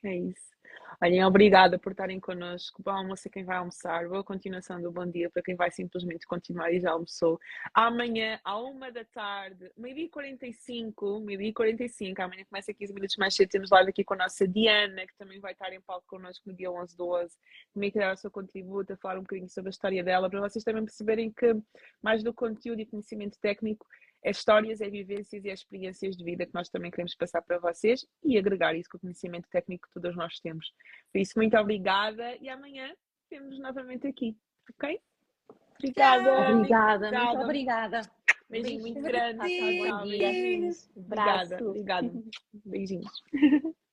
É isso. Olhem, obrigada por estarem connosco. Bom almoço a quem vai almoçar. Boa continuação do bom dia para quem vai simplesmente continuar e já almoçou. Amanhã, à uma da tarde, meio-dia e 45, meio-dia e 45, amanhã começa 15 minutos mais cedo. Temos live aqui com a nossa Diana, que também vai estar em palco connosco no dia 11 do 11. Também quer dar o seu contributo, a falar um bocadinho sobre a história dela, para vocês também perceberem que, mais do conteúdo e conhecimento técnico, é histórias, é vivências e é experiências de vida que nós também queremos passar para vocês e agregar isso com o conhecimento técnico que todos nós temos. Por isso, muito obrigada e amanhã temos novamente aqui, ok? Obrigada. Obrigada, Obrigada. muito obrigada. Beijinho muito grande. Beijinhos. Obrigada, obrigada. Beijinhos. <laughs>